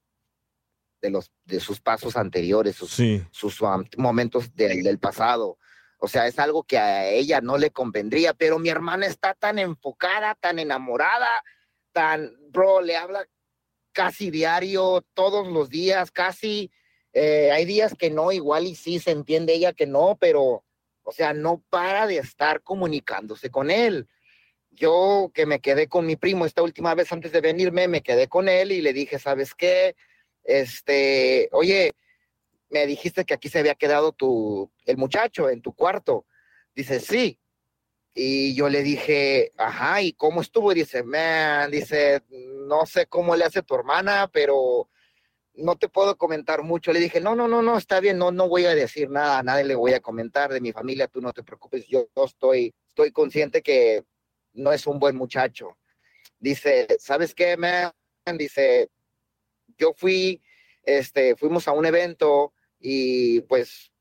de los de sus pasos anteriores, sus, sus um, momentos del- del pasado. O sea, es algo que a ella no le convendría, pero mi hermana está tan enfocada, tan enamorada, tan, bro, le habla casi diario, todos los días, casi. Eh, hay días que no, igual y sí se entiende ella que no, pero, o sea, no para de estar comunicándose con él. Yo que me quedé con mi primo esta última vez antes de venirme, me quedé con él y le dije, ¿sabes qué? Este, oye, me dijiste que aquí se había quedado tu, el muchacho en tu cuarto. Dice, sí. Y yo le dije, ajá, ¿y cómo estuvo? Y dice, man, dice, no sé cómo le hace tu hermana, pero no te puedo comentar mucho. Le dije, no, no, no, no, está bien, no, no voy a decir nada, a nadie le voy a comentar de mi familia, tú no te preocupes, yo, yo estoy, estoy consciente que no es un buen muchacho. Dice, ¿sabes qué, man? Dice, yo fui, este, fuimos a un evento y pues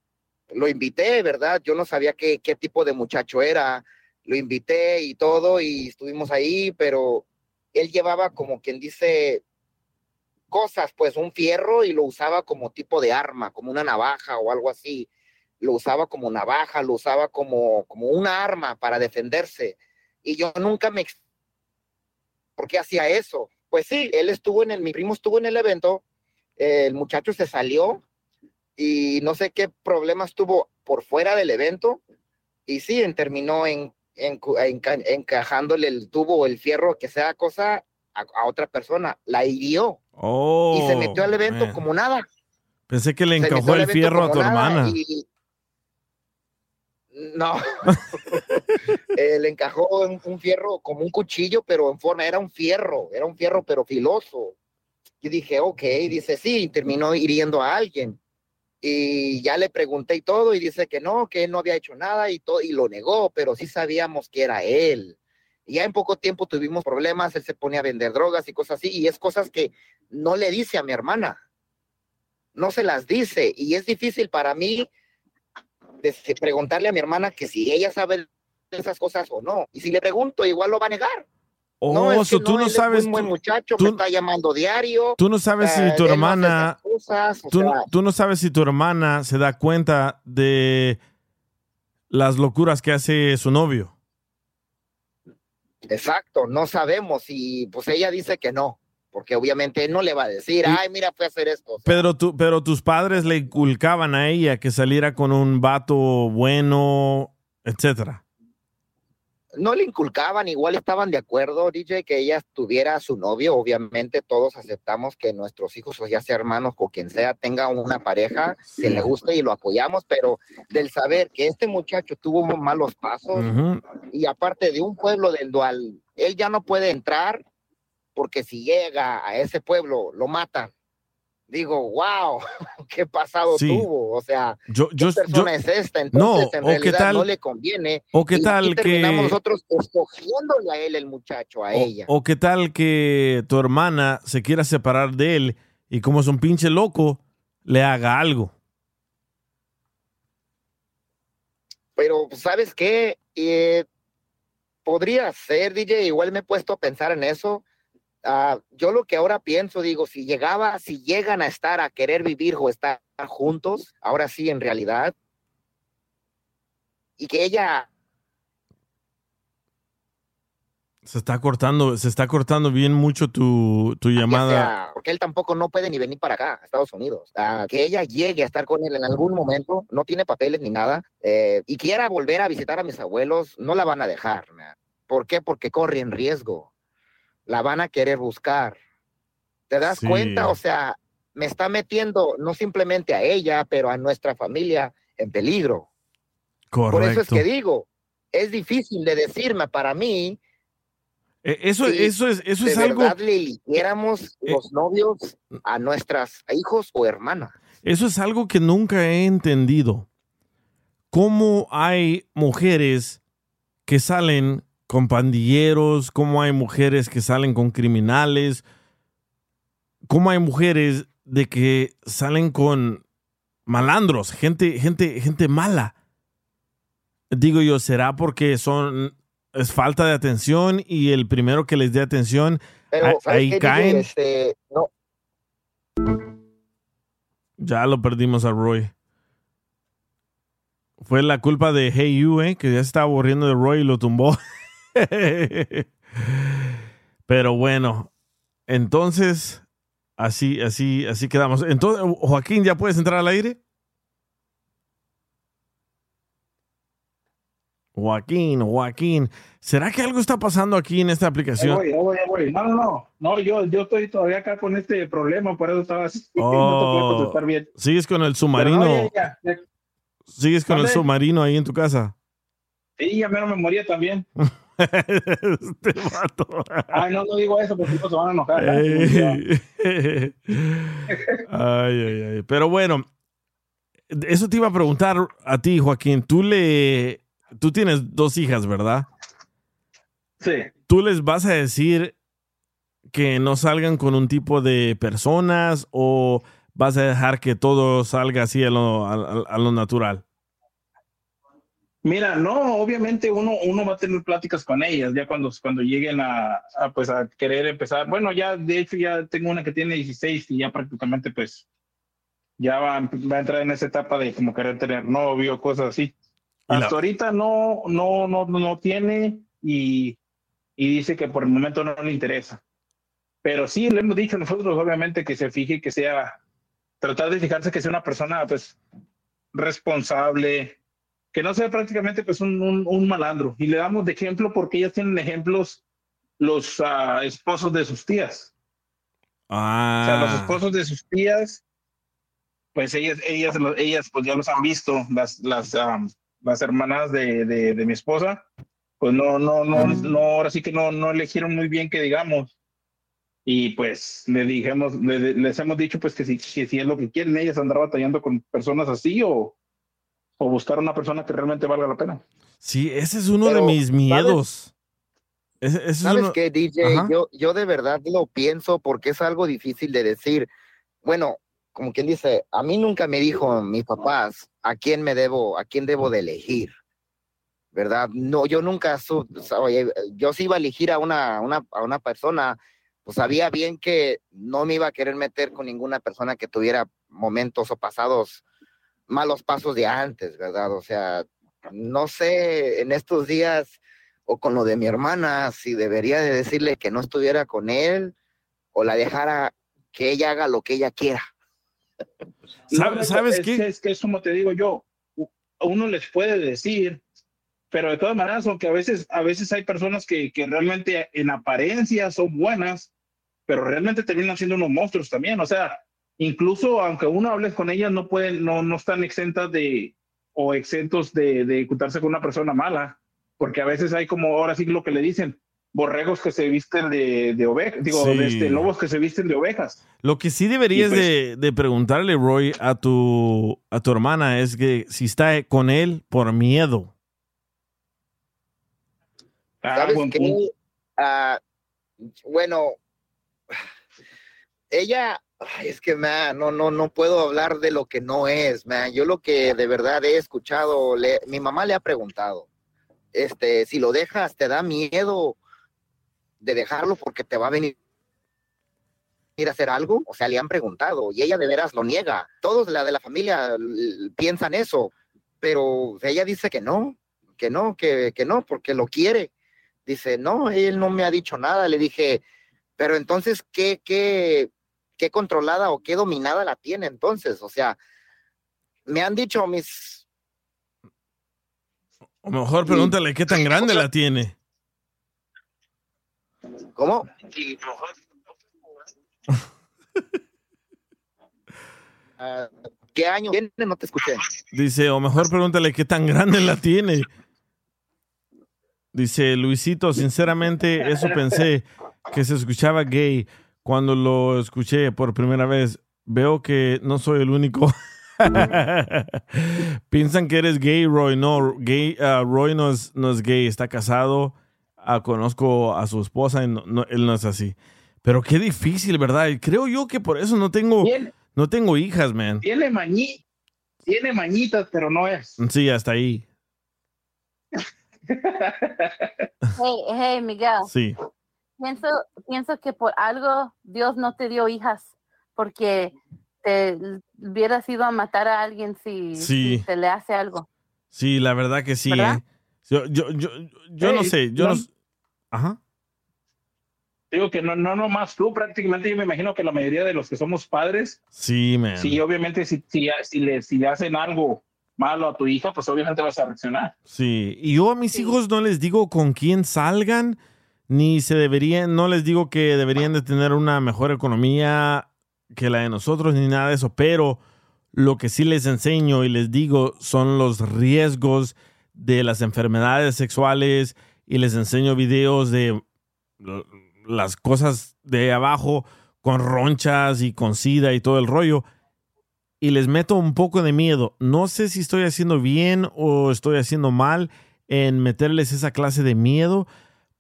lo invité, ¿verdad? Yo no sabía qué, qué tipo de muchacho era, lo invité y todo y estuvimos ahí, pero él llevaba como quien dice cosas, pues un fierro y lo usaba como tipo de arma, como una navaja o algo así. Lo usaba como navaja, lo usaba como, como una arma para defenderse. Y yo nunca me... ¿Por qué hacía eso? Pues sí, él estuvo en el, mi primo estuvo en el evento, el muchacho se salió y no sé qué problemas tuvo por fuera del evento y sí, en- terminó en, en- enca- encajándole el tubo o el fierro, que sea cosa, a, a otra persona. La hirió Oh, y se metió al evento man. como nada. Pensé que le Se encajó el fierro a tu hermana. y- No. Eh, le encajó un, un fierro como un cuchillo, pero en forma, era un fierro, era un fierro, pero filoso. Y dije, ok, dice, sí, y terminó hiriendo a alguien. Y ya le pregunté y todo, y dice que no, que él no había hecho nada y todo, y lo negó, pero sí sabíamos que era él. Ya en poco tiempo tuvimos problemas, él se ponía a vender drogas y cosas así, y es cosas que no le dice a mi hermana. No se las dice, y es difícil para mí de- preguntarle a mi hermana que si ella sabe de esas cosas o no. Y si le pregunto, igual lo va a negar. Oh, no, es que tú no es sabes, un buen muchacho, tú- me está llamando diario. Tú no sabes eh, si tu no hermana, cosas, tú, sea, tú no sabes si tu hermana se da cuenta de las locuras que hace su novio. Exacto, no sabemos y pues ella dice que no, porque obviamente él no le va a decir, ay, mira, fue a hacer esto. Pero, tú, pero tus padres le inculcaban a ella que saliera con un vato bueno, etcétera. No le inculcaban, igual estaban de acuerdo, DJ, que ella tuviera a su novio. Obviamente todos aceptamos que nuestros hijos, o ya sea hermanos o quien sea, tenga una pareja que le guste y lo apoyamos, pero del saber que este muchacho tuvo malos pasos Ujú. y aparte de un pueblo del dual, él ya no puede entrar porque si llega a ese pueblo lo matan. Digo, wow, qué pasado Sí. tuvo. O sea, Yo, ¿qué yo, persona yo- es esta? No, Entonces, en o qué realidad tal- no le conviene. o qué Y tal aquí terminamos que- nosotros escogiéndole a él el muchacho, a ella. o qué tal que tu hermana se quiera separar de él y como es un pinche loco, le haga algo. Pero, ¿sabes qué? Eh, podría ser, DJ, igual me he puesto a pensar en eso. Ah, yo lo que ahora pienso, digo, si llegaba, si llegan a estar a querer vivir o estar juntos, ahora sí, en realidad, y que ella Se está cortando, se está cortando bien mucho tu, tu ya llamada. sea, porque él tampoco no puede ni venir para acá, a Estados Unidos. Ah, que ella llegue a estar con él en algún momento, no tiene papeles ni nada, eh, y quiera volver a visitar a mis abuelos, no la van a dejar. man. ¿Por qué? Porque corre en riesgo. La van a querer buscar. ¿Te das Sí. cuenta? O sea, me está metiendo no simplemente a ella, pero a nuestra familia en peligro. Correcto. Por eso es que digo, es difícil de decirme para mí Eh, Eso, Sí, eso es, eso de es algo. verdad le eligiéramos los novios a nuestras hijos o hermanas. Eso es algo que nunca he entendido. ¿Cómo hay mujeres que salen con pandilleros? ¿Cómo hay mujeres que salen con criminales? ¿Cómo hay mujeres de que salen con malandros, gente, gente, gente mala? Digo yo, ¿será porque son es falta de atención y el primero que les dé atención Pero, a- ¿sabes ahí caen? Este, no, Ya lo perdimos a Roy. Fue la culpa de Hey You, ¿eh? que ya se estaba aburriendo de Roy y lo tumbó. Pero bueno, entonces, así, así, así quedamos. Entonces, Joaquín, ¿ya puedes entrar al aire? Joaquín, Joaquín, ¿será que algo está pasando aquí en esta aplicación? voy, ahí voy, ahí voy. No, no, no. No, yo, yo estoy todavía acá con este problema, por eso estaba así. no te Oh, bien. sigues con el submarino, no, ya, ya, ya. sigues con el submarino ahí en tu casa. Sí, ya menos me moría también. este vato. Ay, no, no digo eso porque no se van a enojar. ay, ay, ay. Pero bueno, eso te iba a preguntar a ti, Joaquín. Tú le, tú tienes dos hijas, ¿verdad? Sí. ¿Tú les vas a decir que no salgan con un tipo de personas o vas a dejar que todo salga así a lo, a lo natural? Mira, no, obviamente uno, uno va a tener pláticas con ellas ya cuando, cuando lleguen a, a, pues a querer empezar. Bueno, ya de hecho ya tengo una que tiene 16 y ya prácticamente pues ya va, va a entrar en esa etapa de como querer tener novio, cosas así. Hasta ahorita no, no, no, no tiene y, y dice que por el momento no le interesa. Pero sí le hemos dicho nosotros obviamente que se fije que sea, tratar de fijarse que sea una persona pues responsable, que no sea prácticamente pues un, un, un malandro. Y le damos de ejemplo porque ellas tienen ejemplos los ah, esposos de sus tías. O sea, los Ah, esposos de sus tías, pues ellas, ellas, ellas pues ya los han visto, las, las, am, las hermanas de, de, de mi esposa, pues no, no, no, no, ahora sí que no, no elegieron muy bien que digamos. Y pues le dijimos, le- les hemos dicho pues que si, que si es lo que quieren ellas andar batallando con personas así o, o buscar una persona que realmente valga la pena. sí, ese es uno de mis ¿sabes? miedos. Ese- ese es ¿Sabes uno- qué, DJ? Ajá. Yo, yo de verdad lo pienso porque es algo difícil de decir. Bueno, como quien dice, a mí nunca me dijo mis papás a quién me debo, a quién debo de elegir. ¿Verdad? No, yo nunca, su- oye, yo si iba a elegir a una, una, a una persona, pues sabía bien que no me iba a querer meter con ninguna persona que tuviera momentos o pasados, malos pasos de antes, ¿verdad? O sea, no sé, en estos días o con lo de mi hermana, si debería de decirle que no estuviera con él o la dejara que ella haga lo que ella quiera. ¿Sabe- No, ¿Sabes es, qué? que- Es que es como te digo yo, uno les puede decir, pero de todas maneras, aunque a veces, a veces hay personas que, que realmente en apariencia son buenas, pero realmente terminan siendo unos monstruos también. O sea, incluso aunque uno hable con ellas, no pueden, no, no están exentas de o exentos de, de juntarse con una persona mala, porque a veces hay como ahora sí lo que le dicen, borregos que se visten de, de ovejas, digo, Sí. de este, lobos que se visten de ovejas. Lo que sí deberías pues- de, de preguntarle, Roy, a tu, a tu hermana es que si está con él por miedo. Ah, ¿Sabes buen qué? punto. Ah, bueno, ella, ay, es que no, no, no puedo hablar de lo que no es. Yo lo que de verdad he escuchado, le- mi mamá le ha preguntado, este, si lo dejas, ¿te da miedo de dejarlo porque te va a venir ir a hacer algo? O sea, le han preguntado y ella de veras lo niega. Todos la de la familia piensan eso, pero ella dice que no, que no, que, que no, porque lo quiere. Dice, no, él no me ha dicho nada. Le dije, pero entonces, ¿qué, qué, qué controlada o qué dominada la tiene entonces? O sea, me han dicho mis... O mejor pregúntale qué tan grande la tiene. ¿Cómo? Ah, ¿Qué año viene? No te escuché. Dice, o mejor pregúntale qué tan grande la tiene. Dice Luisito, sinceramente eso pensé que se escuchaba gay cuando lo escuché por primera vez. Veo que no soy el único. Piensan que eres gay, Roy. No, gay, ah, Roy no es, no es gay, está casado. Ah, conozco a su esposa y no- no- él no es así. Pero qué difícil, ¿verdad? Y creo yo que por eso no tengo, no tengo hijas, man. Tiene mañi, tiene mañitas, pero no es. Sí, hasta ahí. Hey, hey, Miguel. Sí. Pienso, pienso que por algo Dios no te dio hijas, porque te hubieras ido a matar a alguien si, Sí. si te le hace algo. Sí, la verdad que sí. ¿Verdad? eh. Yo, yo, yo, yo no Hey, sé, yo no... no- Ajá. Digo que no, no nomás tú, prácticamente yo me imagino que la mayoría de los que somos padres, Sí, man. sí, obviamente si, si, si le, si le hacen algo malo a tu hija, pues obviamente vas a reaccionar. Sí, y yo a mis hijos no les digo con quién salgan, ni se deberían, no les digo que deberían de tener una mejor economía que la de nosotros, ni nada de eso, pero lo que sí les enseño y les digo son los riesgos de las enfermedades sexuales y les enseño videos de las cosas de abajo con ronchas y con sida y todo el rollo y les meto un poco de miedo. No sé si estoy haciendo bien o estoy haciendo mal en meterles esa clase de miedo,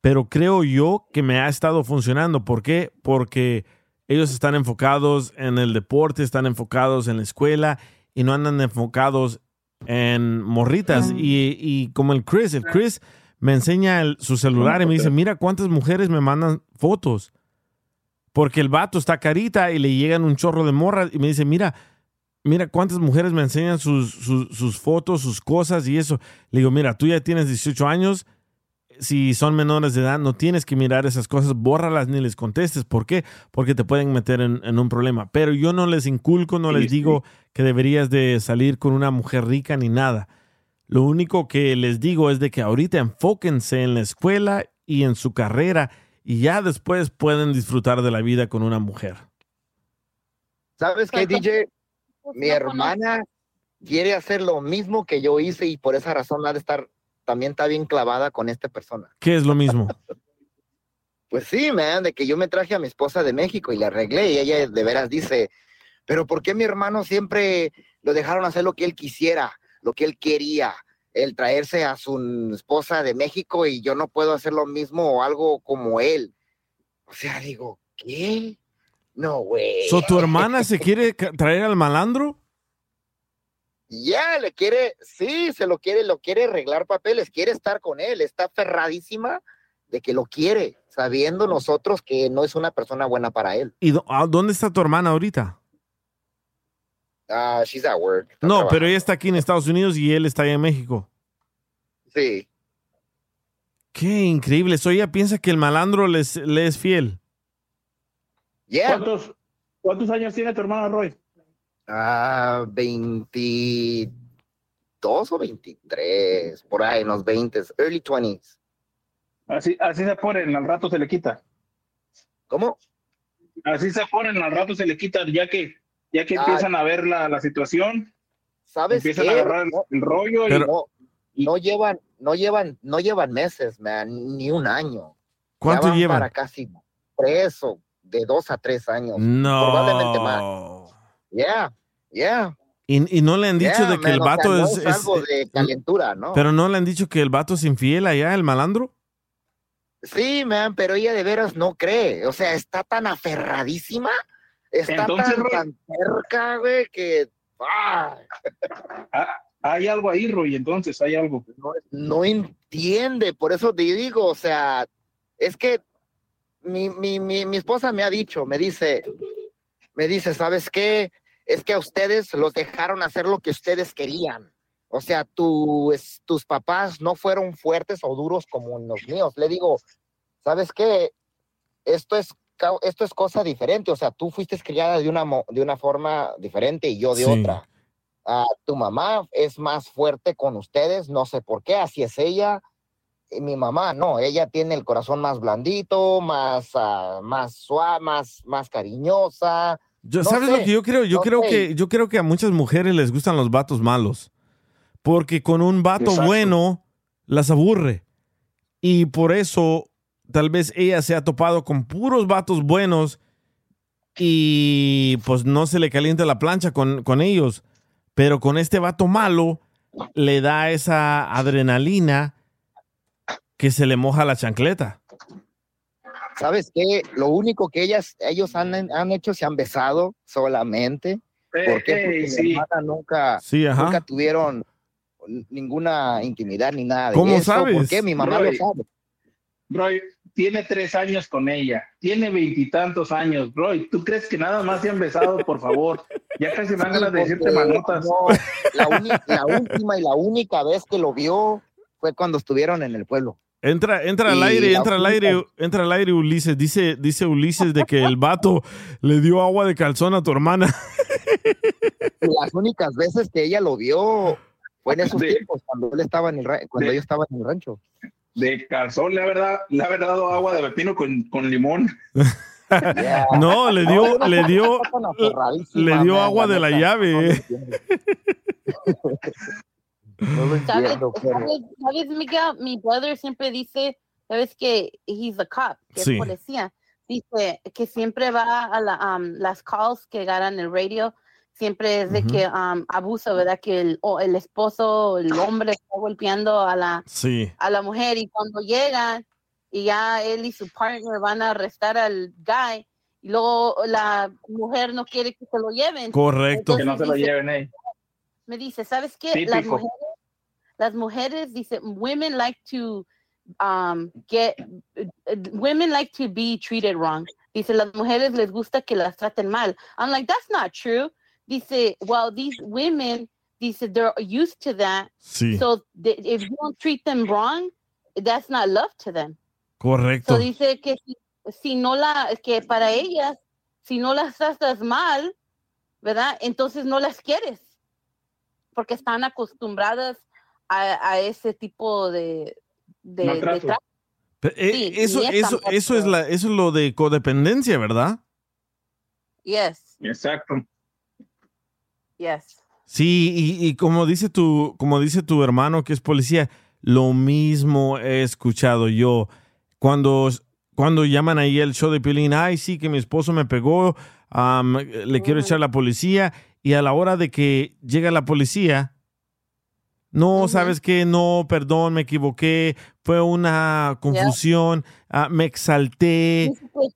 pero creo yo que me ha estado funcionando. ¿Por qué? Porque ellos están enfocados en el deporte, están enfocados en la escuela y no andan enfocados en morritas. Y, y como el Chris, el Chris me enseña el- su celular y me dice, mira cuántas mujeres me mandan fotos. Porque el vato está carita y le llegan un chorro de morras y me dice, mira, mira cuántas mujeres me enseñan sus, sus, sus fotos, sus cosas y eso. Le digo, mira, tú ya tienes 18 años, si son menores de edad, no tienes que mirar esas cosas, bórralas ni les contestes. ¿Por qué? Porque te pueden meter en, en un problema. Pero yo no les inculco, no les digo que deberías de salir con una mujer rica ni nada. Lo único que les digo es de que ahorita enfóquense en la escuela y en su carrera y ya después pueden disfrutar de la vida con una mujer. ¿Sabes qué, DJ? Mi hermana quiere hacer lo mismo que yo hice y por esa razón ha de estar, también está bien clavada con esta persona. ¿Qué es lo mismo? Pues sí, man, de que yo me traje a mi esposa de México y la arreglé y ella de veras dice, pero ¿por qué mi hermano siempre lo dejaron hacer lo que él quisiera, lo que él quería, el traerse a su esposa de México y yo no puedo hacer lo mismo o algo como él? O sea, digo, ¿qué? No, güey. So, ¿Tu hermana se quiere traer al malandro? Ya, le quiere, sí, se lo quiere, lo quiere arreglar papeles, quiere estar con él, está aferradísima de que lo quiere, sabiendo nosotros que no es una persona buena para él. ¿Y ah, dónde está tu hermana ahorita? Ah, she's at work. está No, trabajando. pero ella está aquí en Estados Unidos y él está allá en México. Sí. Qué increíble. So, ella piensa que el malandro les, le es fiel. ¿Cuántos, ¿Cuántos años tiene tu hermano Roy? Ah, 22 o 23, por ahí, en los 20, early 20s. Así, así se ponen, al rato se le quita. ¿Cómo? Así se ponen, al rato se le quita, ya que, ya que Ah. empiezan a ver la, la situación, ¿Sabes empiezan qué? a agarrar No- el rollo y no, no llevan, no llevan, no llevan meses, man, ni un año. ¿Cuánto llevan? Para casi tres o de dos a tres años. No. Probablemente más. Yeah, yeah. Y, y no le han dicho Yeah, de que man, el o sea, vato no es, es es- algo de calentura, ¿no? Pero no le han dicho que el vato es infiel allá, el malandro. Sí, man, pero ella de veras no cree. O sea, está tan aferradísima, está Entonces, tan, cerca, güey, que ah, Ah, hay algo ahí, Roy, entonces hay algo. no entiende. Por eso te digo, o sea, es que mi, mi, mi, mi esposa me ha dicho, me dice, me dice, ¿sabes qué? Es que a ustedes los dejaron hacer lo que ustedes querían. O sea, tu, es- tus papás no fueron fuertes o duros como los míos. Le digo, ¿sabes qué? Esto es, esto es cosa diferente. O sea, tú fuiste criada de una, de una forma diferente y yo de Sí. otra. Tu mamá es más fuerte con ustedes, no sé por qué, así es ella. Y mi mamá, no, ella tiene el corazón más blandito, más, ah, más suave, más, más cariñosa. Yo, No ¿Sabes sé, lo que yo creo? Yo no creo sé. que yo creo que a muchas mujeres les gustan los vatos malos. Porque con un vato Exacto. bueno las aburre. Y por eso, tal vez ella se ha topado con puros vatos buenos y pues no se le calienta la plancha con, con ellos. Pero con este vato malo, le da esa adrenalina que se le moja la chancleta. ¿Sabes qué? Lo único que ellas, ellos han, han hecho se han besado solamente. ¿Por qué? Porque mi hermana nunca, Sí, nunca tuvieron ninguna intimidad ni nada de ¿Cómo eso. ¿Por sabes? qué? Mi mamá Roy. lo sabe. Roy, tiene tres años con ella, tiene veintitantos años. Roy, ¿tú crees que nada más se han besado, por favor? Ya casi me dan ganas de decirte manotas. no, la, la última y la única vez que lo vio fue cuando estuvieron en el pueblo. Entra, entra al aire, la entra al aire, entra al aire Ulises. Dice, dice Ulises de que el vato le dio agua de calzón a tu hermana. Las únicas veces que ella lo vio fue en esos De- tiempos, cuando él estaba en el cuando de- yo estaba en el rancho. De calzón le habrá, le habrá dado agua de pepino con, con limón. No, le dio, le dio, le dio agua la de la llave. No lo ¿Sabes, pero- sabes, sabes, Miguel? Mi brother siempre dice, sabes que he's a cop, que Sí. es policía. Dice que siempre va a la, um, las calls que ganan el radio, siempre es de Ujú. que um, abusa, ¿verdad? Que el, o el esposo, el hombre está golpeando a la, Sí. a la mujer y cuando llegan y ya él y su partner van a arrestar al guy y luego la mujer no quiere que se lo lleven. Correcto. Que no se lo dice- lleven, eh. me dice, ¿sabes qué? Las Típico. mujeres, las mujeres, dice, women like to um, get, women like to be treated wrong. Dice, las mujeres les gusta que las traten mal. I'm like, that's not true. Dice, well, these women, dice, they're used to that. Sí. So if you don't treat them wrong, that's not love to them. Correcto. So dice que si, si no la, que para ellas, si no las tratas mal, ¿verdad? Entonces no las quieres, porque están acostumbradas a, a ese tipo de, de, de trato. Eh, Sí, eso, eso, eso es la, eso es lo de codependencia, ¿verdad? Yes, Exacto. yes. Sí, y, y como dice tu, como dice tu hermano que es policía, lo mismo he escuchado yo. Cuando, cuando llaman ahí el show de Piolín, ay, sí, que mi esposo me pegó, am, le quiero echar a la policía, y a la hora de que llega la policía, no, ¿sabes qué? No, perdón, me equivoqué, fue una confusión, ah, me exalté. Dice que,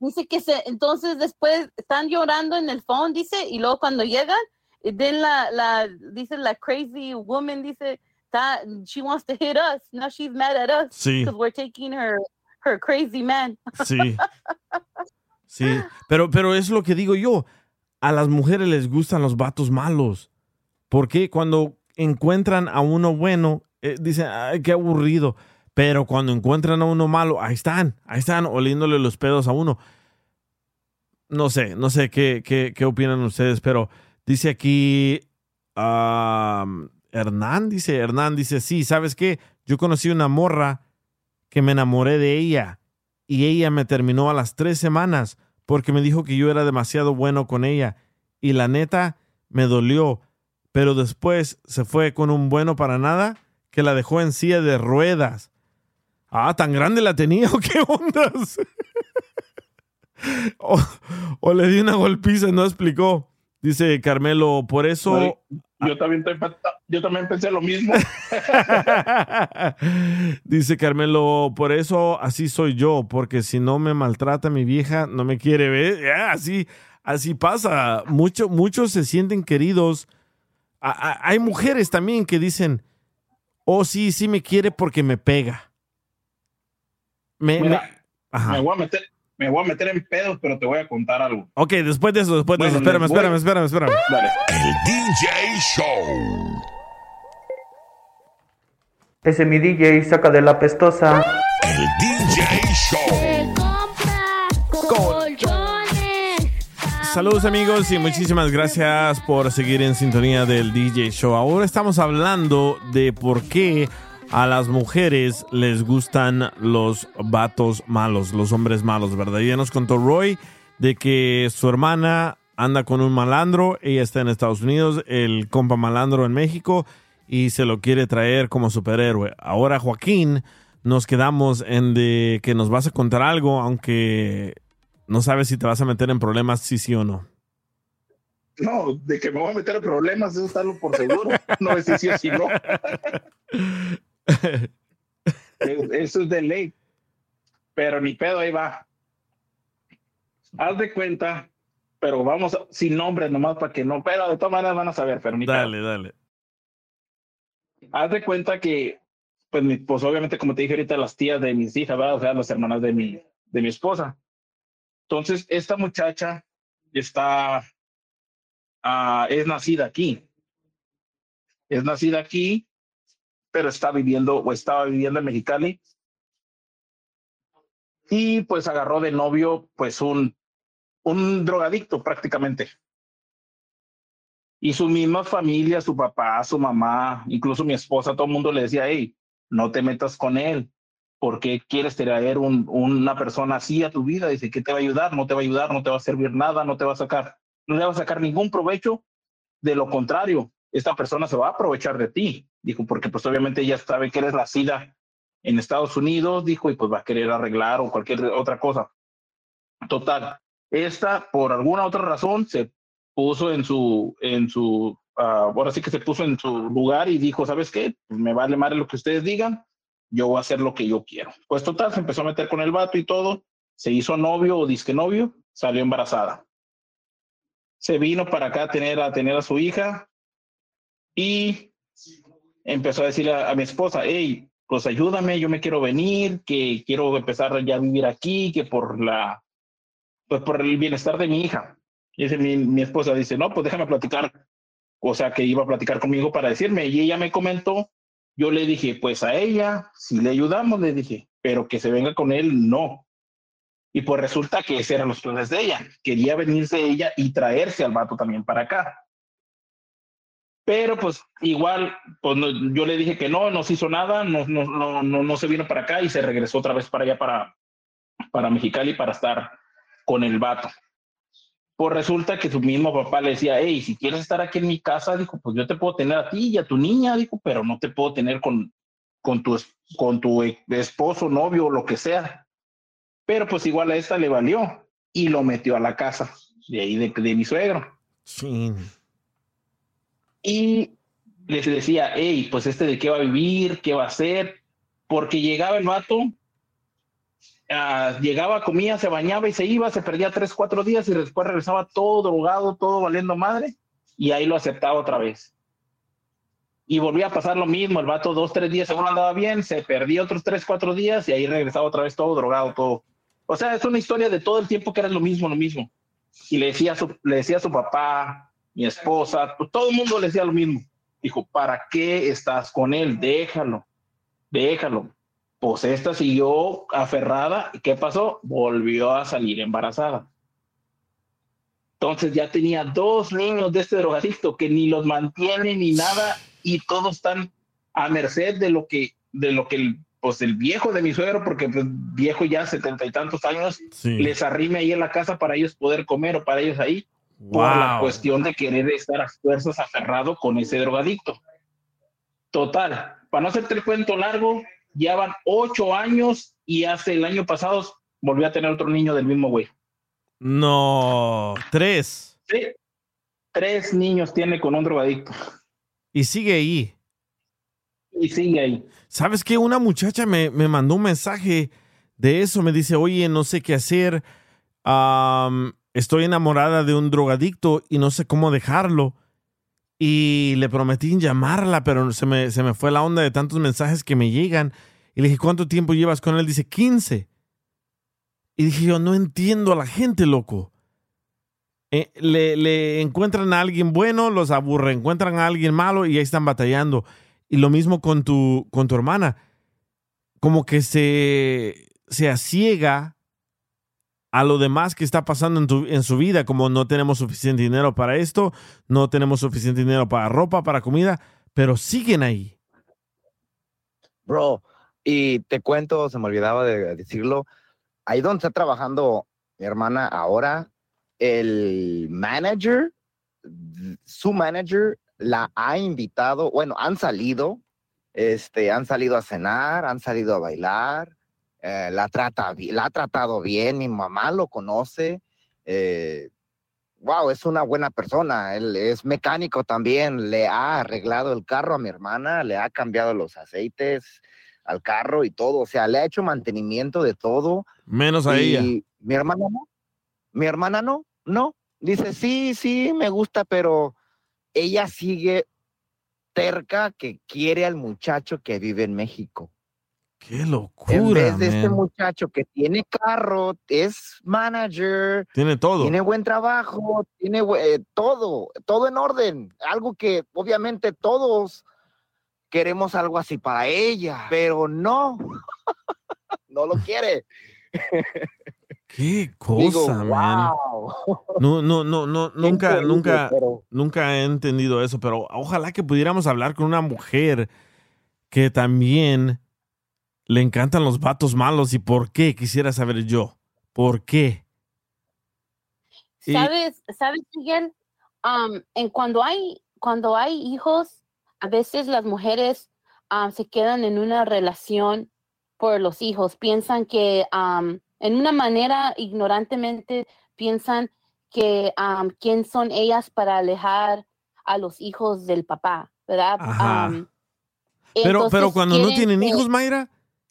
dice que se, entonces después están llorando en el phone, dice, y luego cuando llegan, then la, la, dice la crazy woman, dice, "Ta- she wants to hit us. Now she's mad at us Sí. because we're taking her, her crazy man. Sí. Sí, pero, pero es lo que digo yo. A las mujeres les gustan los vatos malos. Porque cuando encuentran a uno bueno, eh, dicen, ay, qué aburrido. Pero cuando encuentran a uno malo, ahí están, ahí están, oliéndole los pedos a uno. No sé, no sé qué, qué, qué opinan ustedes, pero dice aquí Hernán, dice, Hernán dice, sí, ¿sabes qué? Yo conocí una morra que me enamoré de ella y ella me terminó a las tres semanas porque me dijo que yo era demasiado bueno con ella y la neta me dolió, pero después se fue con un bueno para nada que la dejó en silla de ruedas. Ah, tan grande la tenía o qué ondas. o, o le di una golpiza y no explicó. Dice Carmelo, por eso... Oye, Yo también, estoy- yo también pensé lo mismo. Dice Carmelo, por eso así soy yo, porque si no me maltrata mi vieja, no me quiere ver. Ya, así, así pasa. Mucho, muchos se sienten queridos. A- a- hay mujeres también que dicen, oh sí, sí me quiere porque me pega. Me, Mira, me- Ajá. me voy a meter, me voy a meter en pedos, pero te voy a contar algo. Ok, después de eso, después de eso, espérame, espérame, espérame, espérame. Dale. El DJ Show. Ese mi DJ saca de la pestosa. El DJ Show. Saludos amigos y muchísimas gracias por seguir en sintonía del DJ Show. Ahora estamos hablando de por qué a las mujeres les gustan los vatos malos, los hombres malos, ¿verdad? Ya nos contó Roy de que su hermana anda con un malandro, ella está en Estados Unidos, el compa malandro en México y se lo quiere traer como superhéroe. Ahora Joaquín nos quedamos en de que nos vas a contar algo, aunque no sabes si te vas a meter en problemas, sí, sí o no. No, de que me voy a meter en problemas, eso está por seguro. No es si sí o si no. Eso es de ley. Pero ni pedo, ahí va. Haz de cuenta, pero vamos a- sin nombres nomás para que no, pero de todas maneras van a saber, pero ni pedo. Dale, dale. Haz de cuenta que, pues, pues obviamente, como te dije ahorita, las tías de mis hijas, ¿verdad? o sea, las hermanas de mi, de mi esposa. Entonces, esta muchacha está, ah, es nacida aquí. Es nacida aquí, pero está viviendo o estaba viviendo en Mexicali. Y pues agarró de novio, pues, un, un drogadicto prácticamente. Y su misma familia, su papá, su mamá, incluso mi esposa, todo el mundo le decía, hey, no te metas con él. ¿Por qué quieres traer un, una persona así a tu vida? Dice, ¿qué te va a ayudar? No te va a ayudar, no te va a servir nada, no te va a sacar, no le va a sacar ningún provecho. De lo contrario, esta persona se va a aprovechar de ti. Dijo, porque pues obviamente ella sabe que eres nacida en Estados Unidos, dijo, y pues va a querer arreglar o cualquier otra cosa. Total, esta por alguna otra razón se puso en su, en su, ah, ahora sí que se puso en su lugar y dijo, ¿sabes qué? Pues me vale madre lo que ustedes digan, yo voy a hacer lo que yo quiero. Pues total, se empezó a meter con el vato y todo, se hizo novio o disque novio, salió embarazada. Se vino para acá a tener a, tener a su hija y empezó a decirle a, a mi esposa, hey, pues ayúdame, yo me quiero venir, que quiero empezar ya a vivir aquí, que por la, pues por el bienestar de mi hija. Y mi, mi esposa, dice, no, pues déjame platicar. O sea, que iba a platicar conmigo para decirme. Y ella me comentó, yo le dije, pues a ella, si le ayudamos, le dije, pero que se venga con él, no. Y pues resulta que ese eran los planes de ella. Quería venirse ella y traerse al vato también para acá. Pero pues igual, pues yo le dije que no, no se hizo nada, no, no, no, no, no se vino para acá y se regresó otra vez para allá, para, para Mexicali, para estar con el vato. Pues resulta que su mismo papá le decía, hey, si quieres estar aquí en mi casa, dijo, pues yo te puedo tener a ti y a tu niña, dijo, pero no te puedo tener con, con, tu, con tu e- esposo, novio o lo que sea. Pero pues igual a esta le valió y lo metió a la casa de ahí de, de mi suegro. Sí. Y les decía, hey, pues este de qué va a vivir, qué va a hacer, porque llegaba el vato, ah, llegaba, comía, se bañaba y se iba, se perdía tres, cuatro días y después regresaba todo drogado, todo valiendo madre, y ahí lo aceptaba otra vez. Y volvía a pasar lo mismo, el vato dos, tres días según andaba bien, se perdía otros tres, cuatro días y ahí regresaba otra vez todo drogado, todo. O sea, es una historia de todo el tiempo que era lo mismo, lo mismo. Y le decía su, le decía a su papá, mi esposa, todo el mundo le decía lo mismo. Dijo, ¿para qué estás con él? Déjalo, déjalo. Pues esta siguió aferrada. ¿Y qué pasó? Volvió a salir embarazada. Entonces ya tenía dos niños de este drogadicto que ni los mantiene ni nada y todos están a merced de lo que, de lo que el, pues el viejo de mi suegro, porque pues, viejo ya setenta y tantos años, Sí. les arrime ahí en la casa para ellos poder comer o para ellos ahí por la cuestión de querer estar a fuerzas aferrado con ese drogadicto. Total, para no hacerte el cuento largo, ya van ocho años y hace el año pasado volvió a tener otro niño del mismo güey. No, tres. Sí, tres niños tiene con un drogadicto Y sigue ahí. y sigue ahí. ¿Sabes qué? Una muchacha me, me mandó un mensaje de eso. Me dice, oye, no sé qué hacer. Estoy enamorada de un drogadicto y no sé cómo dejarlo. Y le prometí llamarla, pero se me, se me fue la onda de tantos mensajes que me llegan. Y le dije, ¿cuánto tiempo llevas con él? Dice, 15. Y dije yo, no entiendo a la gente, loco. Eh, le, le encuentran a alguien bueno, los aburre, encuentran a alguien malo y ahí están batallando. Y lo mismo con tu, con tu hermana. Como que se, se asiega a lo demás que está pasando en, tu- en su vida, como no tenemos suficiente dinero para esto, no tenemos suficiente dinero para ropa, para comida, pero siguen ahí. Bro, y te cuento, se me olvidaba de decirlo, ahí donde está trabajando mi hermana ahora, el manager, su manager la ha invitado, bueno, han salido Este, han salido a cenar, han salido a bailar, eh, la, trata, la ha tratado bien, mi mamá lo conoce. eh, wow, es una buena persona. Él es mecánico también, le ha arreglado el carro a mi hermana, le ha cambiado los aceites al carro y todo, o sea, le ha hecho mantenimiento de todo. Menos a Y ella. Mi hermana no. Mi hermana no, no. Dice, sí, sí, me gusta, pero ella sigue terca que quiere al muchacho que vive en México. Qué En locura, vez de este muchacho que tiene carro, es manager, Tiene todo. tiene buen trabajo, tiene eh, todo, todo en orden. Algo que obviamente todos queremos algo así para ella, pero no, no lo quiere. Qué cosa, Digo, man. wow. No, no, no, no, nunca, increíble, nunca, pero- nunca he entendido eso, pero ojalá que pudiéramos hablar con una mujer que también le encantan los vatos malos y por qué, quisiera saber yo. ¿Por qué? Y- ¿Sabes, sabes, Miguel? Am, en cuando hay, cuando hay hijos, a veces las mujeres am, se quedan en una relación por los hijos. Piensan que, am, en una manera, ignorantemente, piensan que quién son ellas para alejar a los hijos del papá, ¿verdad? Ajá. Pero, pero cuando no tienen hijos, Mayra,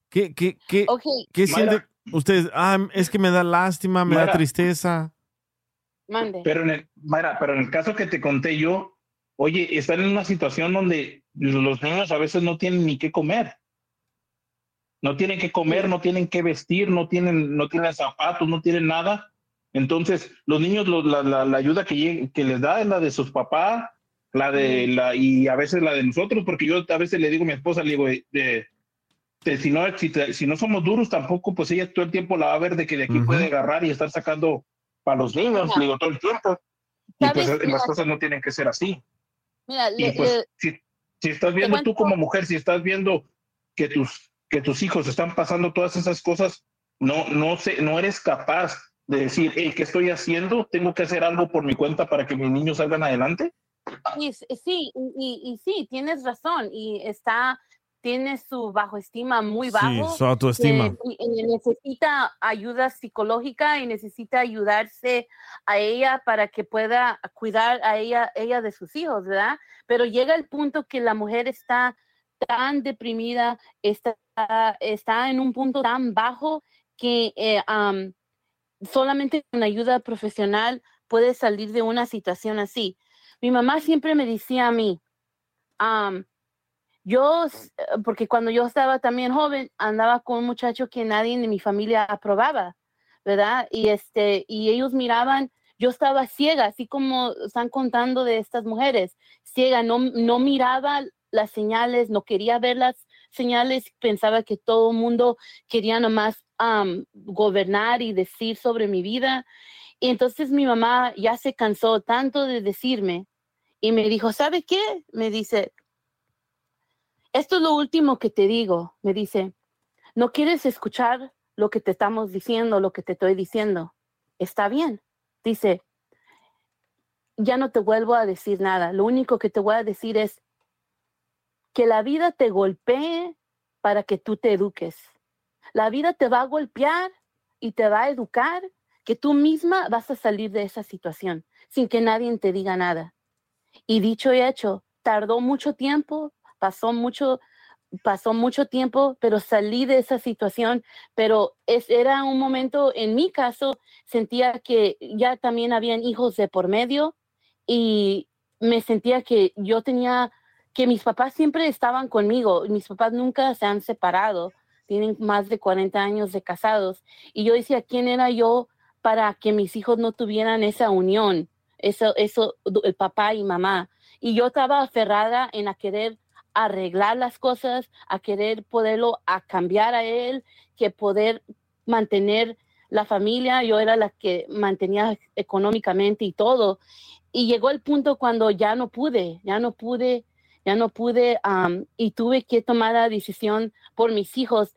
¿qué, qué, qué, Ok. qué siente usted? Ah, es que me da lástima, me da Mayra. tristeza. Mande. Pero en el, Mayra, pero en el caso que te conté yo, oye, están en una situación donde los niños a veces no tienen ni qué comer. No tienen que comer, no tienen que vestir, no tienen, no tienen zapatos, no tienen nada. Entonces, los niños, lo- la, la- la ayuda que, lleg- que les da es la de sus papás, la de la, y a veces la de nosotros, porque yo a veces le digo a mi esposa, le digo, de, de- de si, no, si, te- si no somos duros tampoco, pues ella todo el tiempo la va a ver de que de aquí Ujú. puede agarrar y estar sacando para los niños, le digo, todo el tiempo. Y pues ¿Sabes? las cosas no tienen que ser así. Mira, Y le- pues le- si, si estás viendo tú cuento- como mujer, si estás viendo que tus, que tus hijos están pasando todas esas cosas, no, no, sé, no eres capaz de decir, hey, ¿qué estoy haciendo? ¿Tengo que hacer algo por mi cuenta para que mis niños salgan adelante? Y s- Sí, y, y- y sí, tienes razón. Y está, tiene su bajo estima muy Sí, bajo. su autoestima. que- y- y necesita ayuda psicológica y necesita ayudarse a ella para que pueda cuidar a ella, ella de sus hijos, ¿verdad? Pero llega el punto que la mujer está tan deprimida, está, está en un punto tan bajo que eh, am, solamente con ayuda profesional puede salir de una situación así. Mi mamá siempre me decía a mí, am, yo, eh, porque cuando yo estaba también joven, andaba con un muchacho que nadie de mi familia aprobaba, ¿verdad? Y, este, y ellos miraban, yo estaba ciega, así como están contando de estas mujeres, ciega, no, no miraba las señales, no quería ver las señales, pensaba que todo el mundo quería nomás am, gobernar y decir sobre mi vida. Y entonces mi mamá ya se cansó tanto de decirme y me dijo, ¿sabe qué? Me dice, esto es lo último que te digo. Me dice, ¿no quieres escuchar lo que te estamos diciendo, lo que te estoy diciendo? Está bien. Dice, ya no te vuelvo a decir nada. Lo único que te voy a decir es que la vida te golpee para que tú te eduques. La vida te va a golpear y te va a educar que tú misma vas a salir de esa situación sin que nadie te diga nada. Y dicho y hecho, tardó mucho tiempo, pasó mucho, pasó mucho tiempo, pero salí de esa situación. Pero es, era un momento, en mi caso, sentía que ya también habían hijos de por medio y me sentía que yo tenía, que mis papás siempre estaban conmigo. Mis papás nunca se han separado, tienen más de 40 años de casados. Y yo decía, ¿quién era yo para que mis hijos no tuvieran esa unión? Eso, eso, el papá y mamá. Y yo estaba aferrada en a querer arreglar las cosas, a querer poderlo, a cambiar a él, que poder mantener la familia. Yo era la que mantenía económicamente y todo. Y llegó el punto cuando ya no pude, ya no pude, ya no pude, am, y tuve que tomar la decisión por mis hijos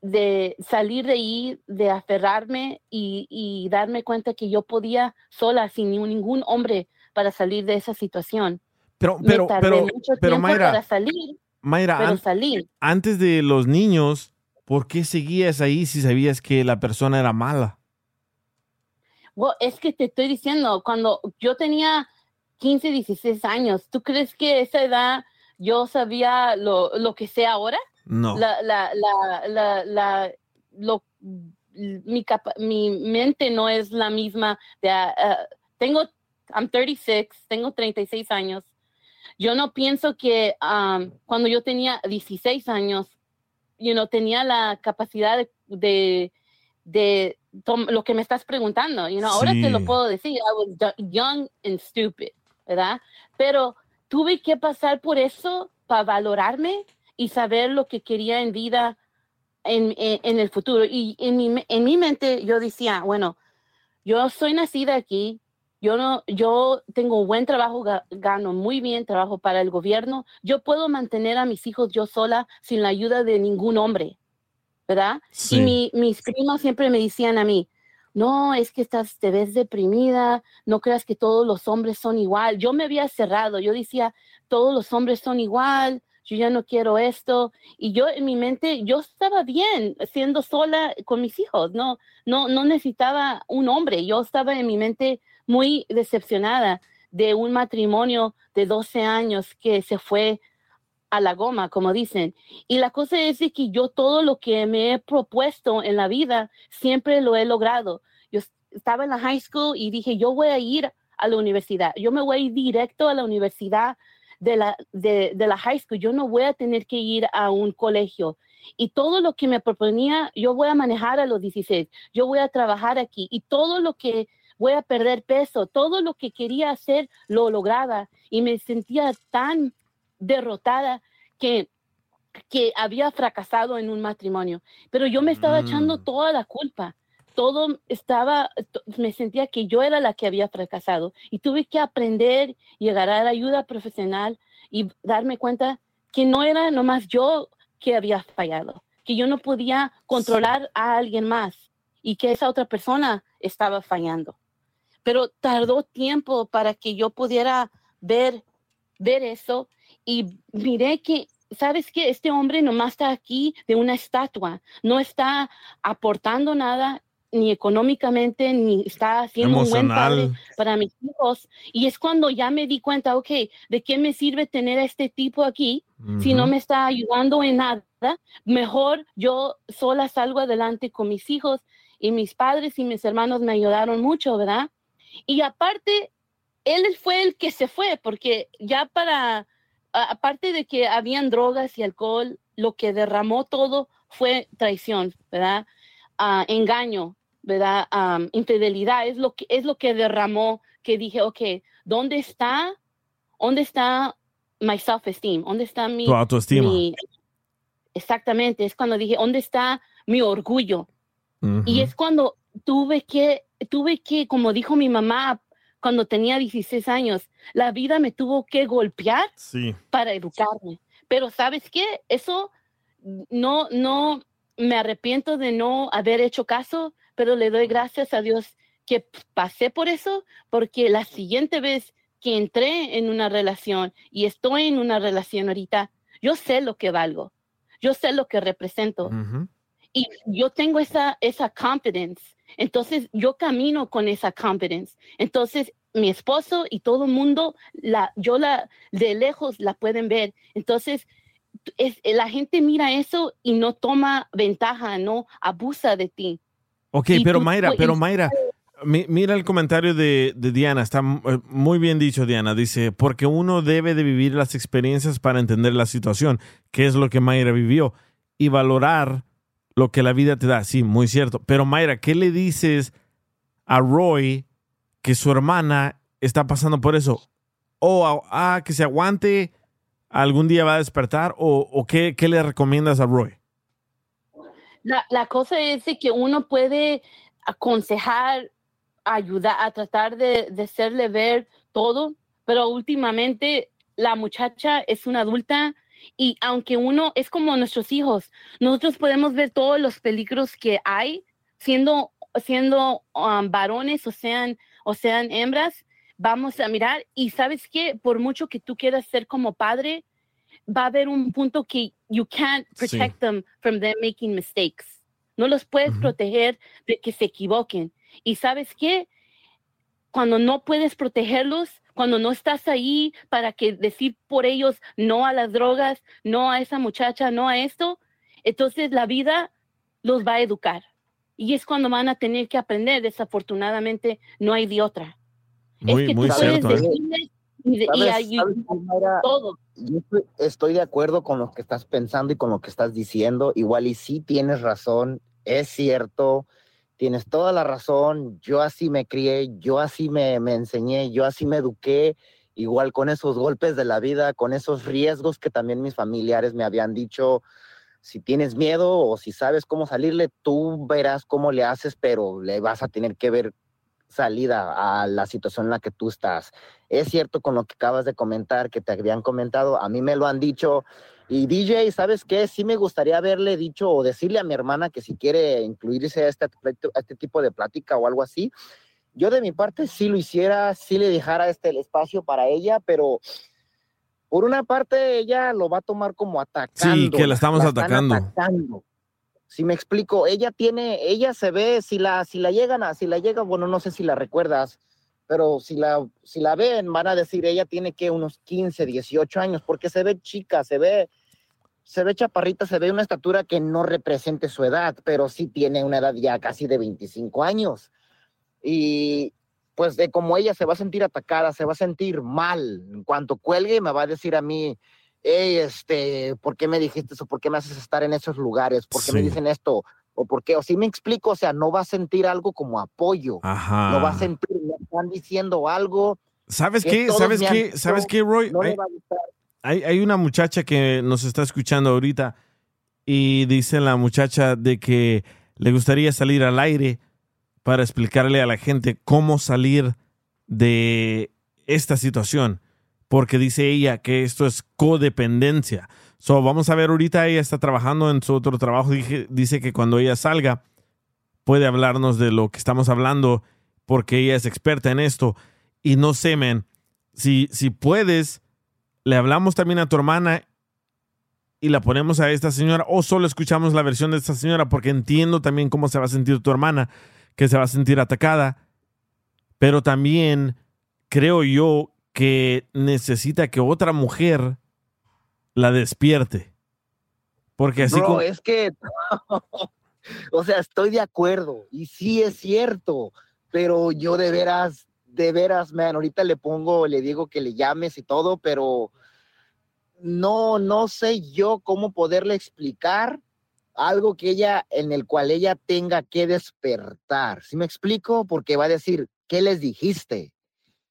de salir de ahí, de aferrarme y, darme cuenta que yo podía sola, sin ni- ningún hombre, para salir de esa situación. Pero, Me pero, tardé pero, mucho pero Mayra, para salir. Mayra, pero an- salí. antes de los niños, ¿por qué seguías ahí si sabías que la persona era mala? Well, es que te estoy diciendo, cuando yo tenía 15, 16 años, ¿tú crees que a esa edad yo sabía lo, lo que sé ahora? No. La, la, la, la, lo, mi, capa- mi mente no es la misma. De, ah, tengo, I'm 36, tengo 36 años. Yo no pienso que um, cuando yo tenía 16 años, you know, tenía la capacidad de, de, de lo que me estás preguntando. You know, Ahora te lo puedo decir. I was young and stupid, ¿verdad? Pero tuve que pasar por eso para valorarme y saber lo que quería en vida en, en- en el futuro. Y en mi, en mi mente yo decía, bueno, yo soy nacida aquí, yo no, yo tengo buen trabajo, ga- gano muy bien, trabajo para el gobierno, yo puedo mantener a mis hijos yo sola sin la ayuda de ningún hombre, ¿verdad? Sí. Y mi- mis primos siempre me decían a mí, no, es que estás, te ves deprimida, no creas que todos los hombres son igual. Yo me había cerrado, yo decía, todos los hombres son igual, yo ya no quiero esto. Y yo en mi mente, yo estaba bien siendo sola con mis hijos, no, no, no necesitaba un hombre, yo estaba en mi mente muy decepcionada de un matrimonio de 12 años que se fue a la goma, como dicen. Y la cosa es de que yo todo lo que me he propuesto en la vida siempre lo he logrado. Yo es- estaba en la high school y dije, yo voy a ir a la universidad, yo me voy a ir directo a la universidad de la, de la high school, yo no voy a tener que ir a un colegio. Y todo lo que me proponía, yo voy a manejar a los 16, yo voy a trabajar aquí y todo lo que voy a perder peso, todo lo que quería hacer lo lograba y me sentía tan derrotada que, que había fracasado en un matrimonio. Pero yo me estaba echando toda la culpa. Todo estaba, me sentía que yo era la que había fracasado y tuve que aprender y agarrar ayuda profesional y darme cuenta que no era nomás yo que había fallado, que yo no podía controlar a alguien más y que esa otra persona estaba fallando. Pero tardó tiempo para que yo pudiera ver, ver eso y miré que, ¿sabes qué? Este hombre nomás está aquí de una estatua, no está aportando nada ni económicamente, ni está haciendo un buen padre Emocional. para mis hijos. Y es cuando ya me di cuenta, ok, ¿de qué me sirve tener a este tipo aquí si no me está ayudando en nada? Mejor yo sola salgo adelante con mis hijos y mis padres y mis hermanos me ayudaron mucho, ¿verdad? Y aparte, él fue el que se fue, porque ya para, aparte de que habían drogas y alcohol, lo que derramó todo fue traición, ¿verdad? Ah, engaño, ¿verdad? Am, infidelidad, es lo, que, es lo que derramó, que dije, ok, ¿dónde está, dónde está my self-esteem? ¿Dónde está mi... Tu autoestima. mi- exactamente, es cuando dije, ¿dónde está mi orgullo? Y es cuando tuve que, tuve que, como dijo mi mamá cuando tenía 16 años, la vida me tuvo que golpear Sí. para educarme. Pero ¿sabes qué? Eso no, no, me arrepiento de no haber hecho caso, pero le doy gracias a Dios que pasé por eso, porque la siguiente vez que entré en una relación y estoy en una relación ahorita, yo sé lo que valgo, yo sé lo que represento y yo tengo esa, esa confidence. Entonces yo camino con esa confidence. Entonces mi esposo y todo el mundo, la, yo la de lejos la pueden ver. Entonces es, la gente mira eso y no toma ventaja, no abusa de ti. Ok, Y pero tú- Mayra, pero Mayra, mi- mira el comentario de, de Diana, está eh, muy bien dicho Diana, dice, porque uno debe de vivir las experiencias para entender la situación, que es lo que Mayra vivió, y valorar lo que la vida te da, sí, muy cierto. Pero Mayra, ¿qué le dices a Roy que su hermana está pasando por eso? O a- que se aguante, algún día va a despertar, o, o qué, qué le recomiendas a Roy? La, la cosa es que uno puede aconsejar, ayudar a tratar de, de hacerle ver todo, pero últimamente la muchacha es una adulta y aunque uno es como nuestros hijos, nosotros podemos ver todos los peligros que hay siendo, siendo um, varones o sean, o sean hembras, vamos a mirar y sabes que por mucho que tú quieras ser como padre, va a haber un punto que you can't protect them from them making mistakes. No los puedes proteger de que se equivoquen. Y sabes qué? Cuando no puedes protegerlos, cuando no estás ahí para que decir por ellos no a las drogas, no a esa muchacha, no a esto, entonces la vida los va a educar. Y es cuando van a tener que aprender. Desafortunadamente, no hay de otra. Muy, es que muy tú puedes cierto, ¿eh? decirles y, ¿Sabes- ayudar sabes, Mayra? todo. Yo estoy de acuerdo con lo que estás pensando y con lo que estás diciendo. Igual y sí tienes razón, es cierto, tienes toda la razón. Yo así me crié, yo así me, me enseñé, yo así me eduqué. Igual con esos golpes de la vida, con esos riesgos que también mis familiares me habían dicho. Si tienes miedo o si sabes cómo salirle, tú verás cómo le haces, pero le vas a tener que ver salida a la situación en la que tú estás. Es cierto con lo que acabas de comentar, que te habían comentado, a mí me lo han dicho. Y DJ, ¿sabes qué? Sí me gustaría haberle dicho o decirle a mi hermana que si quiere incluirse a este, a este tipo de plática o algo así. Yo de mi parte sí lo hiciera, sí le dejara este el espacio para ella, pero por una parte ella lo va a tomar como atacando. Sí, que la estamos están atacando. atacando. Si me explico, ella tiene, ella se ve, si la, si la llegan a, si la llega, bueno, no sé si la recuerdas, pero si la, si la ven, van a decir, ella tiene que unos 15, 18 años, porque se ve chica, se ve, se ve chaparrita, se ve una estatura que no represente su edad, pero sí tiene una edad ya casi de 25 años. Y pues de como ella se va a sentir atacada, se va a sentir mal. En cuanto cuelgue, me va a decir a mí, hey, este, ¿por qué me dijiste eso? ¿Por qué me haces estar en esos lugares? ¿Por qué me dicen esto? ¿O por qué? O si me explico, o sea, no va a sentir algo como apoyo. Ajá. No va a sentir, me están diciendo algo. ¿Sabes qué? ¿Sabes qué? ¿Sabes qué, Roy? No Hay- le va a gustar. Hay, una muchacha que nos está escuchando ahorita y dice la muchacha de que le gustaría salir al aire para explicarle a la gente cómo salir de esta situación, porque dice ella que esto es codependencia. So, vamos a ver ahorita, ella está trabajando en su otro trabajo, dije- dice que cuando ella salga puede hablarnos de lo que estamos hablando, porque ella es experta en esto. Y no sé, men, si, si puedes, le hablamos también a tu hermana y la ponemos a esta señora o solo escuchamos la versión de esta señora porque entiendo también cómo se va a sentir tu hermana, que se va a sentir atacada, pero también creo yo que necesita que otra mujer la despierte. Porque así Bro, como... es que, o sea, estoy de acuerdo y sí es cierto, pero yo de veras, de veras, man, ahorita le pongo, le digo que le llames y todo, pero no, no sé yo cómo poderle explicar algo que ella, en el cual ella tenga que despertar. ¿Sí me explico? Porque va a decir, ¿qué les dijiste?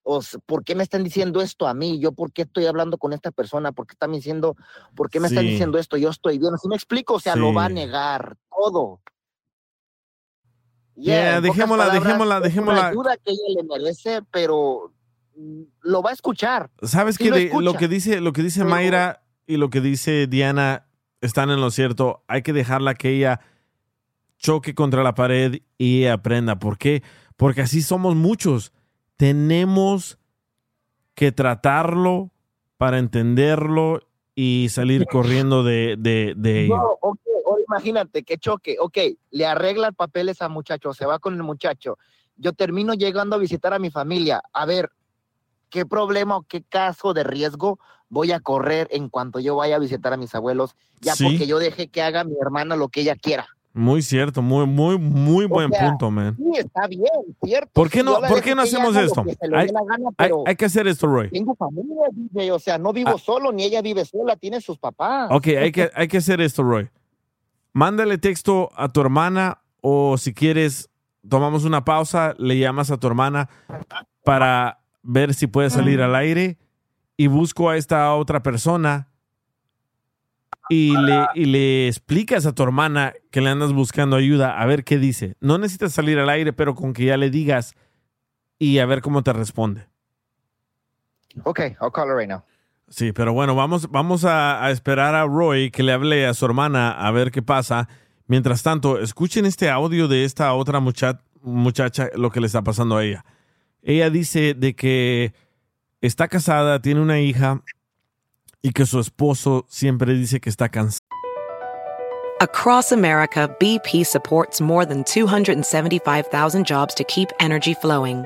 O ¿Por qué me están diciendo esto a mí? ¿Yo por qué estoy hablando con esta persona? ¿Por qué están diciendo, por qué me están diciendo esto? Yo estoy bien. ¿Sí me explico? O sea, lo va a negar todo. Yeah, dejémosla, palabras, dejémosla, dejémosla. ayuda que ella le merece, pero mm, lo va a escuchar. ¿Sabes Sí que lo de- lo escucha. que dice, lo que dice Pero- Mayra y lo que dice Diana están en lo cierto? Hay que dejarla que ella choque contra la pared y aprenda. ¿Por qué? Porque así somos muchos. Tenemos que tratarlo para entenderlo y salir corriendo de, de, de ello. No, ok, ahora imagínate que choque, ok, le arregla el papel a ese muchacho, se va con el muchacho. Yo termino llegando a visitar a mi familia. A ver, ¿qué problema o qué caso de riesgo voy a correr en cuanto yo vaya a visitar a mis abuelos? Ya Sí. porque yo dejé que haga mi hermana lo que ella quiera. Muy cierto, muy, muy, muy buen sea, punto, man. Sí, está bien, cierto. ¿Por qué no, ¿por qué no hacemos esto? que Hay, gana, hay- hay que hacer esto, Roy. Tengo familia, o sea, no vivo solo, ni ella vive sola, tiene sus papás. Ah. Ok, hay que, hay que hacer esto, Roy. Mándale texto a tu hermana o si quieres, tomamos una pausa, le llamas a tu hermana para ver si puede salir al aire y busco a esta otra persona y le, y le explicas a tu hermana que le andas buscando ayuda a ver qué dice. No necesitas salir al aire, pero con que ya le digas y a ver cómo te responde. Ok, I'll call her right now. Sí, pero bueno, vamos, vamos a, esperar a Roy que le hable a su hermana a ver qué pasa. Mientras tanto, escuchen este audio de esta otra mucha- muchacha, lo que le está pasando a ella. Ella dice de que está casada, tiene una hija y que su esposo siempre dice que está cansado. Across America, BP supports more than 275,000 jobs to keep energy flowing.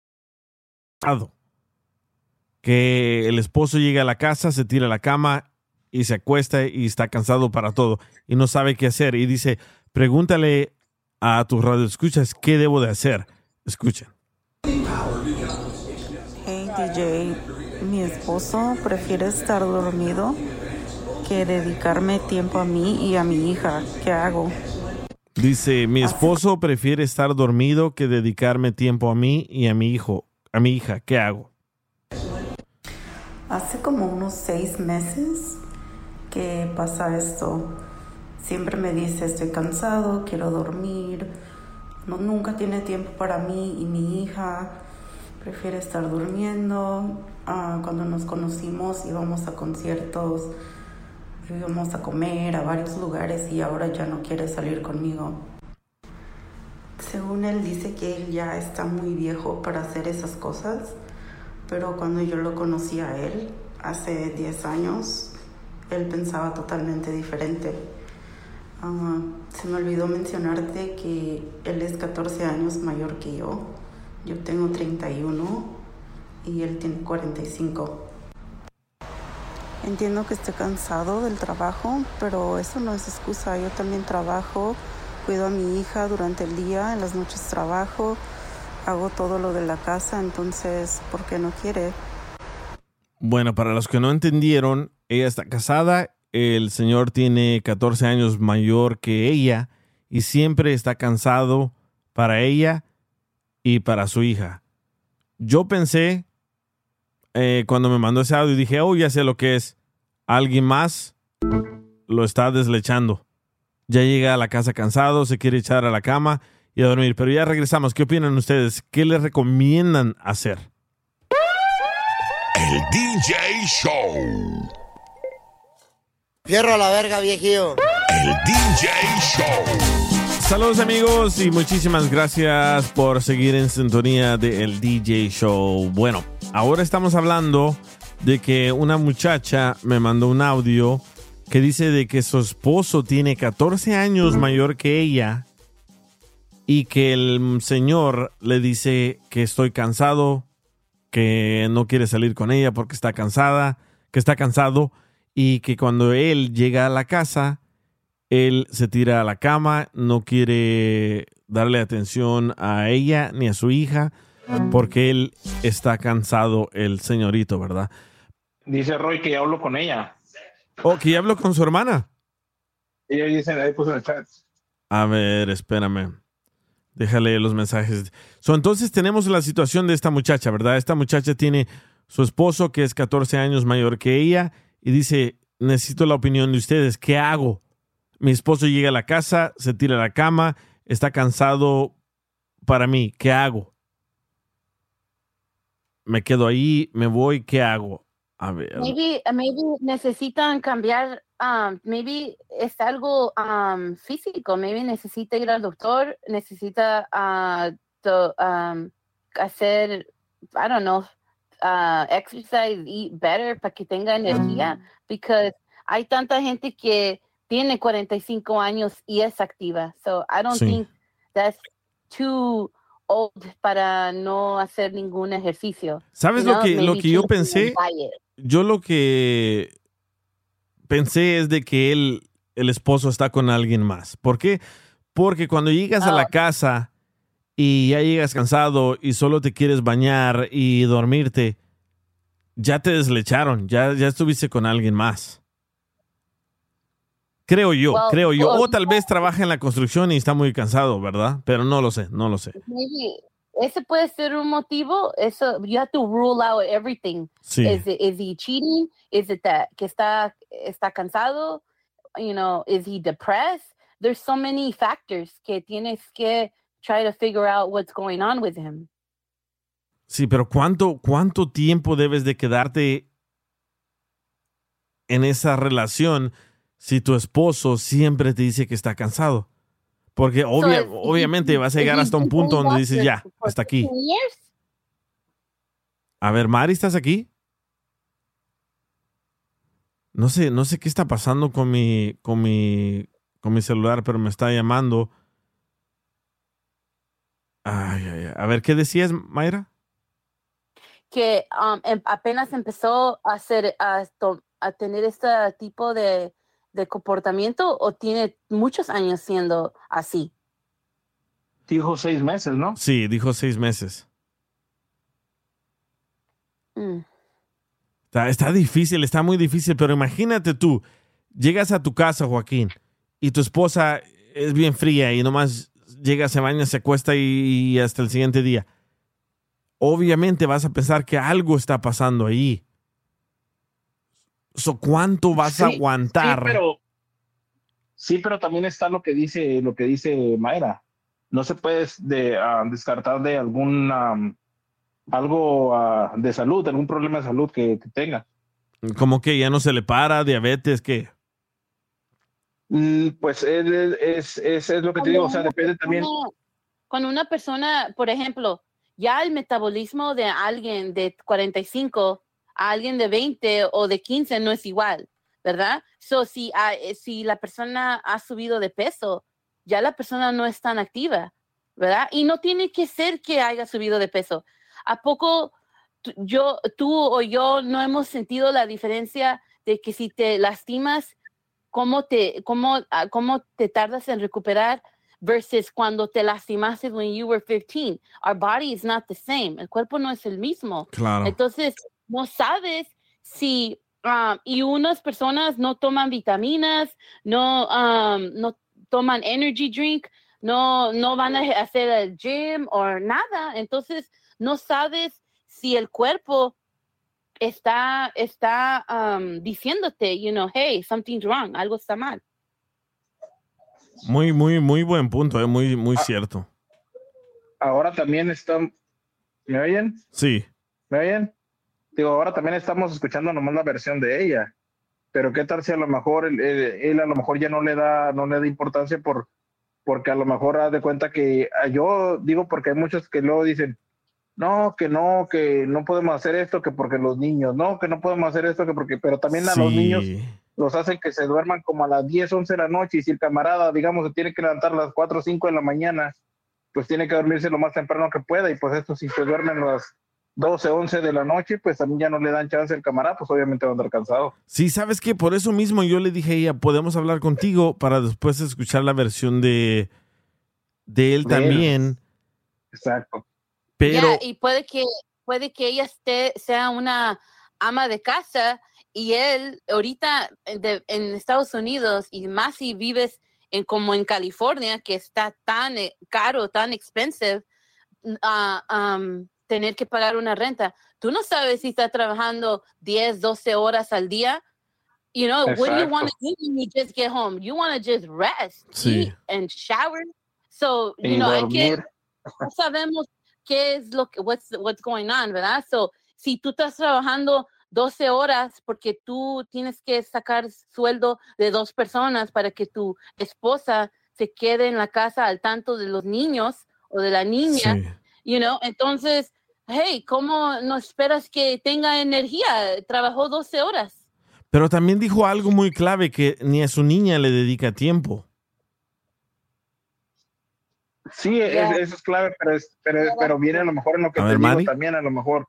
Que el esposo llega a la casa, se tira a la cama y se acuesta y está cansado para todo y no sabe qué hacer. Y dice, pregúntale a tus radioescuchas qué debo de hacer. Escuchen. Hey DJ, mi esposo prefiere estar dormido que dedicarme tiempo a mí y a mi hija. ¿Qué hago? Dice, mi esposo prefiere estar dormido que dedicarme tiempo a mí y a mi hijo, a mi hija. ¿Qué hago? Hace como unos seis meses que pasa esto. Siempre me dice, estoy cansado, quiero dormir. No, nunca tiene tiempo para mí y mi hija. Prefiere estar durmiendo. Ah, cuando nos conocimos íbamos a conciertos, íbamos a comer a varios lugares y ahora ya no quiere salir conmigo. Según él dice que él ya está muy viejo para hacer esas cosas, pero cuando yo lo conocí a él hace 10 años, él pensaba totalmente diferente. Ah, se me olvidó mencionarte que él es 14 años mayor que yo. Yo tengo 31 y él tiene 45. Entiendo que esté cansado del trabajo, pero eso no es excusa. Yo también trabajo, cuido a mi hija durante el día, en las noches trabajo, hago todo lo de la casa, entonces, ¿por qué no quiere? Bueno, para los que no entendieron, ella está casada, el señor tiene 14 años mayor que ella y siempre está cansado para ella y para su hija. Yo pensé, eh, cuando me mandó ese audio, dije, oh, ya sé lo que es. Alguien más lo está deslechando. Ya llega a la casa cansado, se quiere echar a la cama y a dormir. Pero ya regresamos. ¿Qué opinan ustedes? ¿Qué les recomiendan hacer? El DJ Show. Fierro a la verga, viejillo. El DJ Show. Saludos amigos y muchísimas gracias por seguir en sintonía de El DJ Show. Bueno, ahora estamos hablando de que una muchacha me mandó un audio que dice de que su esposo tiene 14 años mayor que ella y que el señor le dice que estoy cansado, que no quiere salir con ella porque está cansada, que está cansado y que cuando él llega a la casa, él se tira a la cama, no quiere darle atención a ella ni a su hija porque él está cansado, el señorito, ¿verdad? Dice Roy que ya hablo con ella. Oh, que ya hablo con su hermana. Ella dice, ahí puso en el chat. A ver, espérame. Déjale los mensajes. So, entonces tenemos la situación de esta muchacha, ¿verdad? Esta muchacha tiene su esposo que es 14 años mayor que ella y dice, necesito la opinión de ustedes. ¿Qué hago? Mi esposo llega a la casa, se tira a la cama, está cansado para mí. ¿Qué hago? Me quedo ahí, me voy, ¿qué hago? A ver. Maybe, maybe necesitan cambiar, um, maybe es algo um, físico, maybe necesita ir al doctor, necesita uh, to, um, hacer, I don't know, uh, exercise, eat better para que tenga energía, because hay tanta gente que tiene 45 años y es activa, so I don't Sí. think that's too old para no hacer ningún ejercicio. ¿Sabes You lo que, lo que yo pensé? Yo lo que pensé es de que él, el esposo está con alguien más. ¿Por qué? Porque cuando llegas a la casa y ya llegas cansado y solo te quieres bañar y dormirte, ya te deslecharon, ya, ya estuviste con alguien más. Creo yo, Well, creo yo. well, O tal vez trabaja en la construcción y está muy cansado, ¿verdad? Pero no lo sé, no lo sé. Maybe ese puede ser un motivo. Eso, you have to rule out everything. Sí. Is, it, is he cheating? Is it that que está, está cansado? You know, is he depressed? There's so many factors que tienes que try to figure out what's going on with him. Sí, pero ¿cuánto, cuánto tiempo debes de quedarte en esa relación si tu esposo siempre te dice que está cansado? Porque obvia- obviamente vas a llegar hasta un punto donde dices, ya, hasta aquí. A ver, Mari, ¿estás aquí? No sé, no sé qué está pasando con mi, con mi, con mi celular, pero me está llamando. Ay, ay, ay. A ver, ¿qué decías, Mayra? que um, em- apenas empezó a hacer a, a tener este tipo de, de comportamiento o tiene muchos años siendo así. Dijo seis meses, ¿no? Sí, dijo seis meses. Mm. Está, está difícil, está muy difícil, pero imagínate tú, llegas a tu casa, Joaquín, y tu esposa es bien fría y nomás llega, se baña, se acuesta y, y hasta el siguiente día. Obviamente vas a pensar que algo está pasando ahí. So, ¿Cuánto vas a aguantar? Sí, pero, sí, pero también está lo que dice, lo que dice Mayra. No se puede de, ah, descartar de algún am, algo ah, de salud, algún problema de salud que, que tenga. Como que ya no se le para, diabetes, ¿qué? Mm, Pues es, es, es, es lo que te digo, o sea, depende también. Cuando- Cuando una persona, por ejemplo, ya el metabolismo de alguien de 45 a alguien de 20 o de 15 no es igual, ¿verdad? So, si, ah, eh, si la persona ha subido de peso, ya la persona no es tan activa, ¿verdad? Y no tiene que ser que haya subido de peso. ¿A poco yo, tú o yo no hemos sentido la diferencia de que si te lastimas, cómo te, cómo, ah, cómo te tardas en recuperar versus cuando te lastimaste when you were 15. Our body is not the same. El cuerpo no es el mismo. Claro. Entonces, no sabes si, um, y unas personas no toman vitaminas, no, um, no toman energy drink, no, no van a hacer el gym o nada. Entonces, no sabes si el cuerpo está, está um, diciéndote, you know, hey, something's wrong, algo está mal. Muy, muy, muy buen punto, eh, muy, muy cierto. Ahora también están. ¿Me oyen? Sí. ¿Me oyen? Digo, ahora también estamos escuchando nomás la versión de ella. Pero qué tal si a lo mejor él, a lo mejor ya no le da, no le da importancia por, porque a lo mejor haz de cuenta que ah, yo digo porque hay muchos que luego dicen, no, que no, que no podemos hacer esto, que porque los niños, no, que no podemos hacer esto, que porque, pero también a los niños los hacen que se duerman como a las 10, 11 de la noche y si el camarada, digamos, se tiene que levantar a las 4 o 5 de la mañana, pues tiene que dormirse lo más temprano que pueda y pues esto si se duermen las 12, 11 de la noche, pues también ya no le dan chance al camarada, pues obviamente va a andar cansado. Sí, sabes que por eso mismo yo le dije a ella, podemos hablar contigo para después escuchar la versión de, de él De él. también. Exacto. Pero Ya, y puede que, puede que ella esté, sea una ama de casa y él ahorita en de- en Estados Unidos y más si vives en, como en California, que está tan eh, caro, tan expensive, ah, am, tener que pagar una renta. Tú no sabes si está trabajando 10, 12 horas al día. You know, what do you want to Exacto. do when you just get home? You want to just rest, Sí. eat, and shower. So, you Y know, hay que, no sabemos qué es lo que, what's, what's going on, ¿verdad? So, si tú estás trabajando 12 horas porque tú tienes que sacar sueldo de dos personas para que tu esposa se quede en la casa al tanto de los niños o de la niña, Sí. you know, entonces, hey, ¿cómo no esperas que tenga energía? Trabajó 12 horas. Pero también dijo algo muy clave que ni a su niña le dedica tiempo. Sí, es- Ya. eso es clave, pero, es, pero, pero viene a lo mejor en lo que A te ver, digo Manny. también, a lo mejor,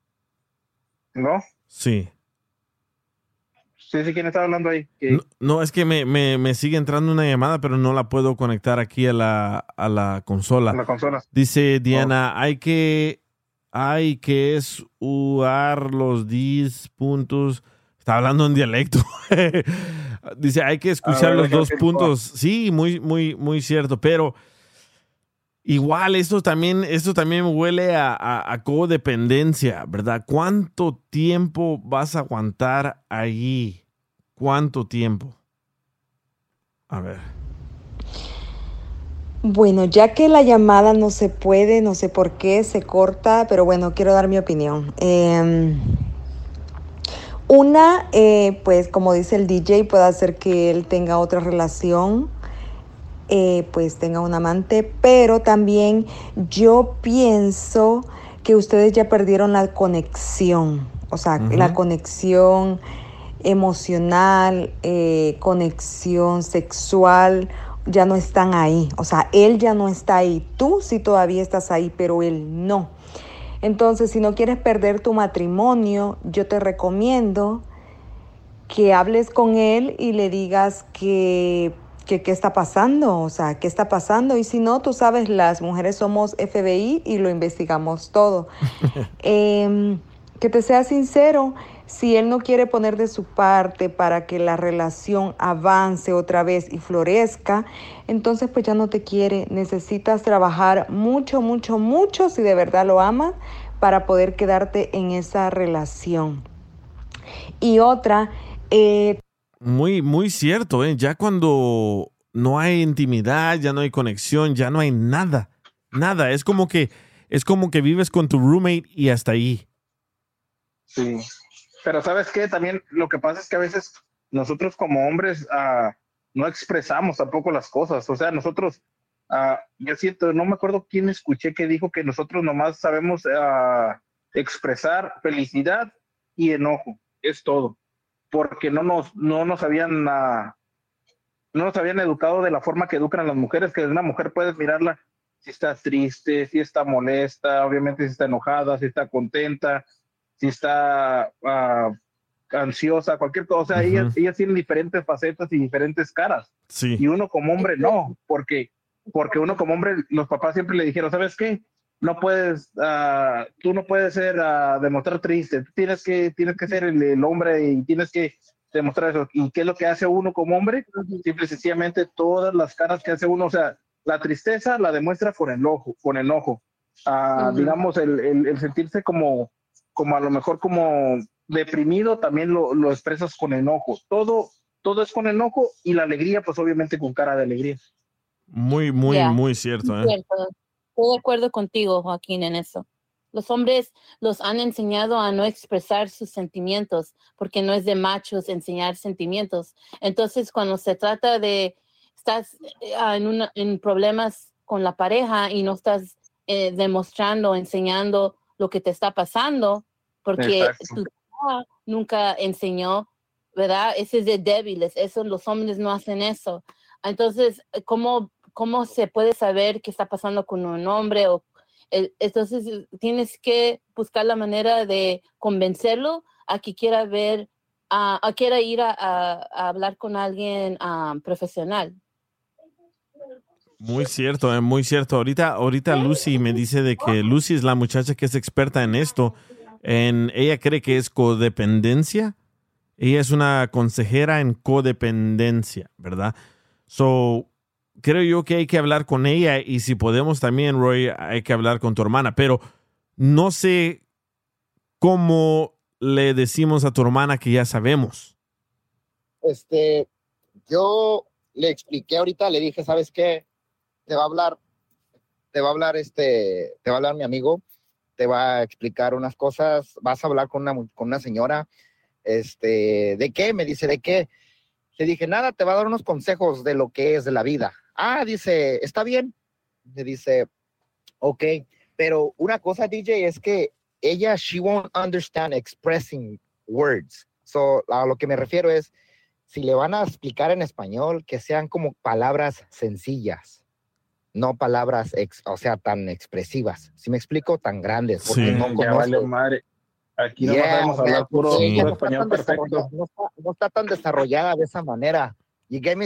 ¿no? Sí. Sí, sí, ¿quién está hablando ahí? No, no, es que me, me- me sigue entrando una llamada, pero no la puedo conectar aquí a la, a la consola. A la consola. Dice Diana, hay que hay que es usar los 10 puntos. Está hablando en dialecto. Dice, hay que escuchar ver, los dos puntos. Sí, muy, muy, muy cierto. Pero igual, esto también, esto también huele a, a- a codependencia, ¿verdad? ¿Cuánto tiempo vas a aguantar allí? ¿Cuánto tiempo? A ver. Bueno, ya que la llamada no se puede, no sé por qué, se corta, pero bueno, quiero dar mi opinión. Eh, una, eh, pues como dice el DJ, puede hacer que él tenga otra relación, eh, pues tenga un amante, pero también yo pienso que ustedes ya perdieron la conexión, o sea, la conexión emocional, eh, conexión sexual, ya no están ahí. O sea, él ya no está ahí. Tú sí todavía estás ahí, pero él no. Entonces, si no quieres perder tu matrimonio, yo te recomiendo que hables con él y le digas que que qué está pasando, o sea, qué está pasando. Y si no, tú sabes, las mujeres somos FBI y lo investigamos todo. Em, que te sea sincero, si él no quiere poner de su parte para que la relación avance otra vez y florezca, entonces pues ya no te quiere. Necesitas trabajar mucho, mucho, mucho si de verdad lo amas para poder quedarte en esa relación. Y otra, eh, Muy, muy cierto, ¿eh? Ya cuando no hay intimidad, ya no hay conexión, ya no hay nada. Nada. Es como que, es como que vives con tu roommate y hasta ahí. Sí. Pero ¿sabes qué? También lo que pasa es que a veces nosotros como hombres ah, no expresamos tampoco las cosas. O sea, nosotros, ah, yo siento, no me acuerdo quién escuché que dijo que nosotros nomás sabemos ah, expresar felicidad y enojo. Es todo. Porque no nos, no nos habían... no nos habían educado de la forma que educan a las mujeres, que una mujer puedes mirarla si está triste, si está molesta, obviamente si está enojada, si está contenta, si está ah, ansiosa, cualquier cosa. O sea, Ujú. ellas, ellas tienen diferentes facetas y diferentes caras. Sí. Y uno como hombre no, porque, porque uno como hombre, los papás siempre le dijeron, ¿sabes qué? No puedes, ah, tú no puedes ser, ah, demostrar triste, tienes que, tienes que ser el, el hombre y tienes que demostrar eso. ¿Y qué es lo que hace uno como hombre? Simple y sencillamente todas las caras que hace uno, o sea, la tristeza la demuestra con el ojo, con enojo. Ujú. Digamos, el, el- el sentirse como, como a lo mejor como deprimido también lo, lo expresas con enojo. Todo, todo es con enojo y la alegría, pues obviamente con cara de alegría. Muy, muy, muy cierto, ¿eh? Cierto. Estoy de acuerdo contigo, Joaquín, en eso. Los hombres los han enseñado a no expresar sus sentimientos, porque no es de machos enseñar sentimientos. Entonces, cuando se trata de, estás eh, en, una- en problemas con la pareja y no estás eh, demostrando, enseñando lo que te está pasando, porque Exacto. tu papá nunca enseñó, ¿verdad? Ese es de débiles, eso los hombres no hacen eso. Entonces, ¿cómo, cómo se puede saber qué está pasando con un hombre? O, el- entonces, eh, tienes que buscar la manera de convencerlo a que quiera ver, a, a quiera ir a, a- a hablar con alguien ah, profesional. Muy cierto, eh, muy cierto. Ahorita, ahorita Lucy me dice de que Lucy es la muchacha que es experta en esto. En, ella cree que es codependencia. Ella es una consejera en codependencia, ¿verdad? So, creo yo que hay que hablar con ella y si podemos también, Roy, hay que hablar con tu hermana. Pero no sé cómo le decimos a tu hermana que ya sabemos. Este, yo le expliqué ahorita, le dije, ¿sabes qué? Te va a hablar, te va a hablar este, te va a hablar mi amigo, te va a explicar unas cosas, vas a hablar con una, con una señora, este, ¿de qué? Me dice, ¿de qué? Le dije, nada, te va a dar unos consejos de lo que es de la vida. Ah, dice, está bien. Me dice, ok, pero una cosa, DJ, es que ella, she won't understand expressing words. So, a lo que me refiero es, si le van a explicar en español, que sean como palabras sencillas, no palabras, ex- o sea, tan expresivas. Si me explico, tan grandes, porque Sí, no ya conozco. vale madre. Aquí no Yeah, sabemos man, hablar puro, no español perfecto. No está, no está tan desarrollada de esa manera.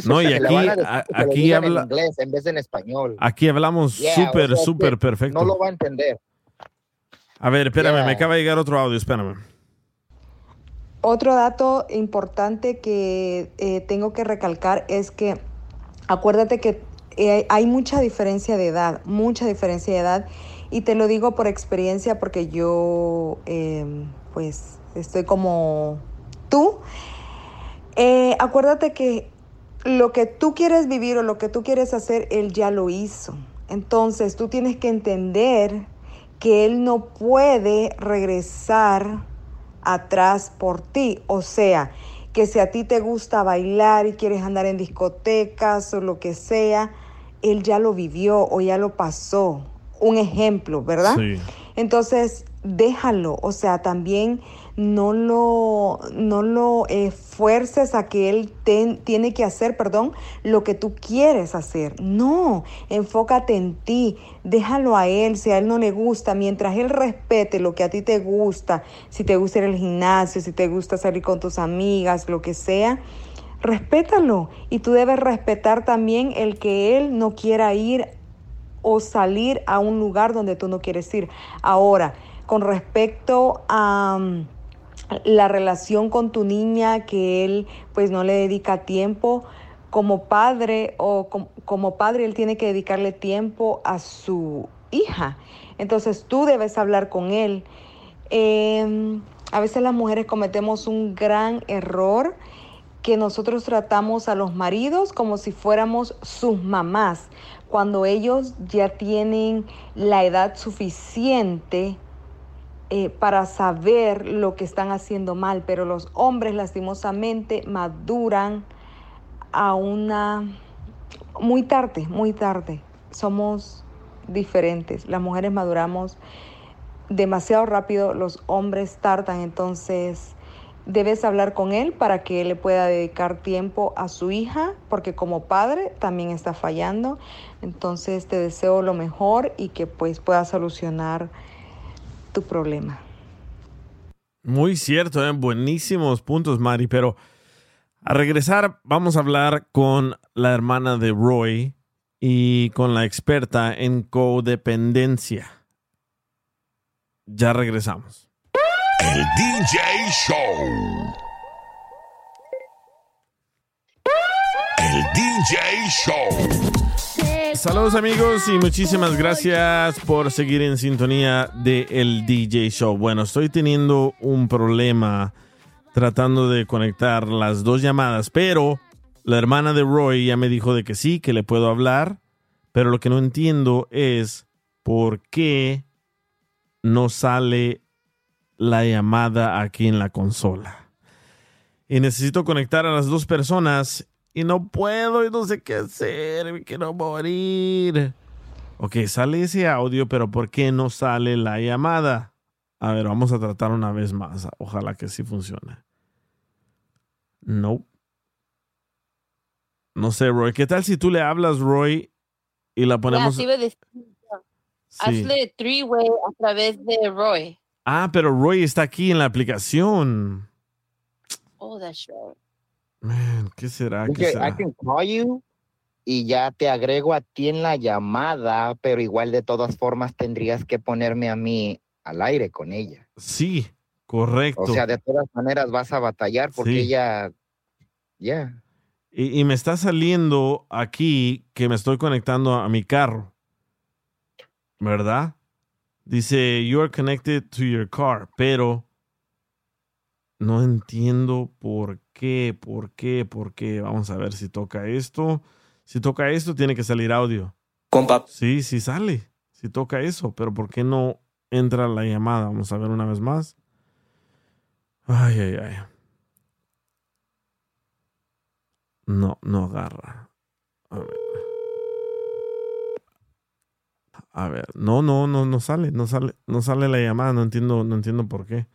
So No, y aquí- van a a- aquí habla- en inglés en vez de en español. Aquí hablamos Yeah, súper, o sea, es súper que perfecto. No lo va a entender. A ver, espérame, Yeah. me acaba de llegar otro audio, espérame. Otro dato importante que eh, tengo que recalcar es que acuérdate que eh, hay mucha diferencia de edad, mucha diferencia de edad. Y te lo digo por experiencia porque yo eh, pues estoy como tú. Eh, acuérdate que lo que tú quieres vivir o lo que tú quieres hacer, él ya lo hizo. Entonces tú tienes que entender que él no puede regresar atrás por ti. O sea, que si a ti te gusta bailar y quieres andar en discotecas o lo que sea, él ya lo vivió o ya lo pasó. Un ejemplo, ¿verdad? Sí. Entonces, déjalo, o sea, también no lo, no lo eh, fuerces a que él ten- tiene que hacer, perdón, lo que tú quieres hacer. No, enfócate en ti, déjalo a él, si a él no le gusta, mientras él respete lo que a ti te gusta, si te gusta ir al gimnasio, si te gusta salir con tus amigas, lo que sea, respétalo. Y tú debes respetar también el que él no quiera ir o salir a un lugar donde tú no quieres ir. Ahora, con respecto a mm, la relación con tu niña que él pues no le dedica tiempo, como padre o com- como padre él tiene que dedicarle tiempo a su hija. Entonces tú debes hablar con él. Eh, a veces las mujeres cometemos un gran error que nosotros tratamos a los maridos como si fuéramos sus mamás, cuando ellos ya tienen la edad suficiente eh, para saber lo que están haciendo mal, pero los hombres lastimosamente maduran a una muy tarde, muy tarde. Somos diferentes. Las mujeres maduramos demasiado rápido, los hombres tardan, entonces debes hablar con él para que él le pueda dedicar tiempo a su hija, porque como padre también está fallando. Entonces te deseo lo mejor y que pues puedas solucionar tu problema. Muy cierto, ¿eh? buenísimos puntos, Mari. Pero a regresar, vamos a hablar con la hermana de Roy y con la experta en codependencia. Ya regresamos. El DJ Show. El DJ Show. Saludos amigos y muchísimas gracias por seguir en sintonía de el DJ Show. Bueno, estoy teniendo un problema tratando de conectar las dos llamadas, pero la hermana de Roy ya me dijo de que sí, que le puedo hablar, pero lo que no entiendo es por qué no sale la llamada aquí en la consola. Y necesito conectar a las dos personas y no puedo y no sé qué hacer, me quiero morir. Ok, sale ese audio, pero ¿por qué no sale la llamada? A ver, vamos a tratar una vez más. Ojalá que sí funcione. No. No sé, Roy. ¿Qué tal si tú le hablas, Roy, y la ponemos... Sí. Hazle three-way a través de Roy. Ah, pero Roy está aquí en la aplicación. Oh, that's right. Man, ¿qué será? ¿Qué Okay, I será? can call you y ya te agrego a ti en la llamada, pero igual de todas formas tendrías que ponerme a mí al aire con ella. Sí, correcto. O sea, de todas maneras vas a batallar porque Sí. ella, ya. Y, y me está saliendo aquí que me estoy conectando a mi carro. ¿Verdad? Dice, you are connected to your car, pero no entiendo por qué, por qué, por qué. Vamos a ver si toca esto. Si toca esto, tiene que salir audio. Compa. Sí, sí sale. Si toca eso, pero ¿por qué no entra la llamada? Vamos a ver una vez más. Ay, ay, ay. No, no agarra. A ver. A ver, no, no, no, no sale, no sale, no sale la llamada, no entiendo, no entiendo por qué.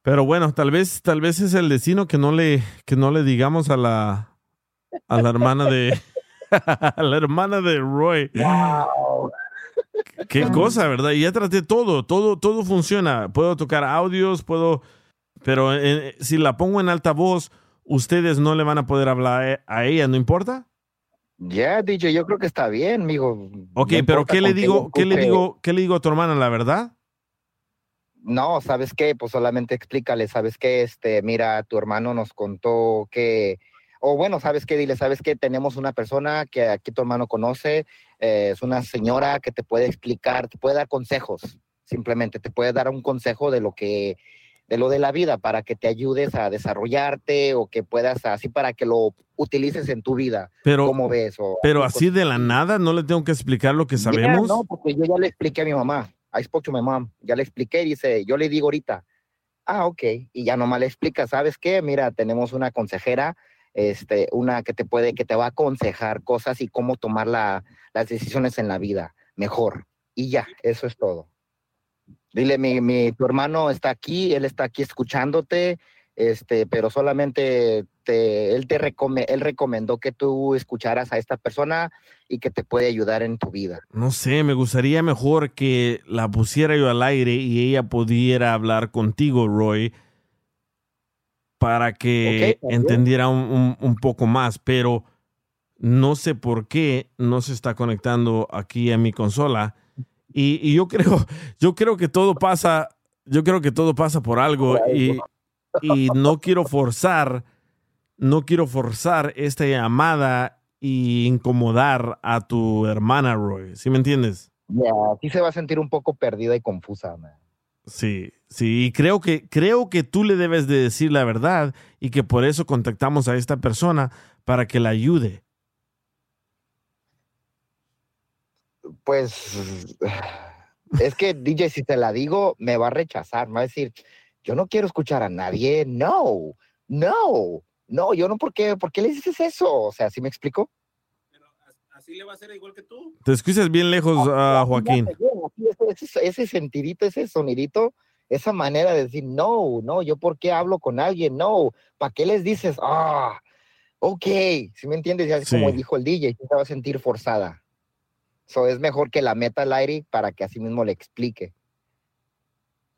Pero bueno, tal vez, tal vez es el destino que no le, que no le digamos a la, a la hermana de, a la hermana de Roy. Qué cosa, ¿verdad? Y ya traté todo, todo, todo funciona. Puedo tocar audios, puedo, pero eh, si la pongo en altavoz, ustedes no le van a poder hablar a ella, ¿no importa? Ya, DJ, yo creo que está bien, amigo. Ok, No pero ¿qué le digo, qué le digo, qué le digo a tu hermana, la verdad? No, ¿sabes qué? Pues solamente explícale, ¿sabes qué? Este, mira, tu hermano nos contó que, o bueno, ¿sabes qué? Dile, ¿sabes qué? Tenemos una persona que aquí tu hermano conoce, eh, es una señora que te puede explicar, te puede dar consejos, simplemente te puede dar un consejo de lo que, de lo de la vida, para que te ayudes a desarrollarte o que puedas, así para que lo utilices en tu vida. Pero, ¿Cómo ves? O pero así de la nada, no le tengo que explicar lo que Yeah, sabemos. no, porque yo ya le expliqué a mi mamá. I spoke to my mom. Ya le expliqué y dice, yo le digo ahorita, ah, ok. Y ya nomás le explica, ¿sabes qué? Mira, tenemos una consejera, este, una que te puede, que te va a aconsejar cosas y cómo tomar la- las decisiones en la vida mejor. Y ya, eso es todo. Dile, mi, mi, tu hermano está aquí, él está aquí escuchándote, este, pero solamente te, él te recome- él recomendó que tú escucharas a esta persona y que te puede ayudar en tu vida. No sé, me gustaría mejor que la pusiera yo al aire y ella pudiera hablar contigo, Roy, para que Ok, también. entendiera un, un- un poco más, pero no sé por qué no se está conectando aquí a mi consola. Y, y yo creo, yo creo que todo pasa, yo creo que todo pasa por algo y, y no quiero forzar, no quiero forzar esta llamada y incomodar a tu hermana, Roy. ¿Sí me entiendes? Ya, sí se va a sentir un poco perdida y confusa. man. Sí, sí, y creo que, creo que tú le debes de decir la verdad y que por eso contactamos a esta persona para que la ayude. Pues es que DJ, si te la digo, me va a rechazar, me va a decir, yo no quiero escuchar a nadie, no, no, no, yo no, ¿por qué, ¿por qué le dices eso? O sea, ¿sí me explico? Así le va a ser igual que tú. Te escuchas bien lejos, ah, Joaquín. Así, ese, ese, ese sentidito, ese sonidito, esa manera de decir, no, no, yo por qué hablo con alguien, no, ¿para qué les dices, ah, ok, ¿sí me entiendes? Ya es como Sí. dijo el DJ, se va a sentir forzada. So, es mejor que la meta al aire para que así mismo le explique.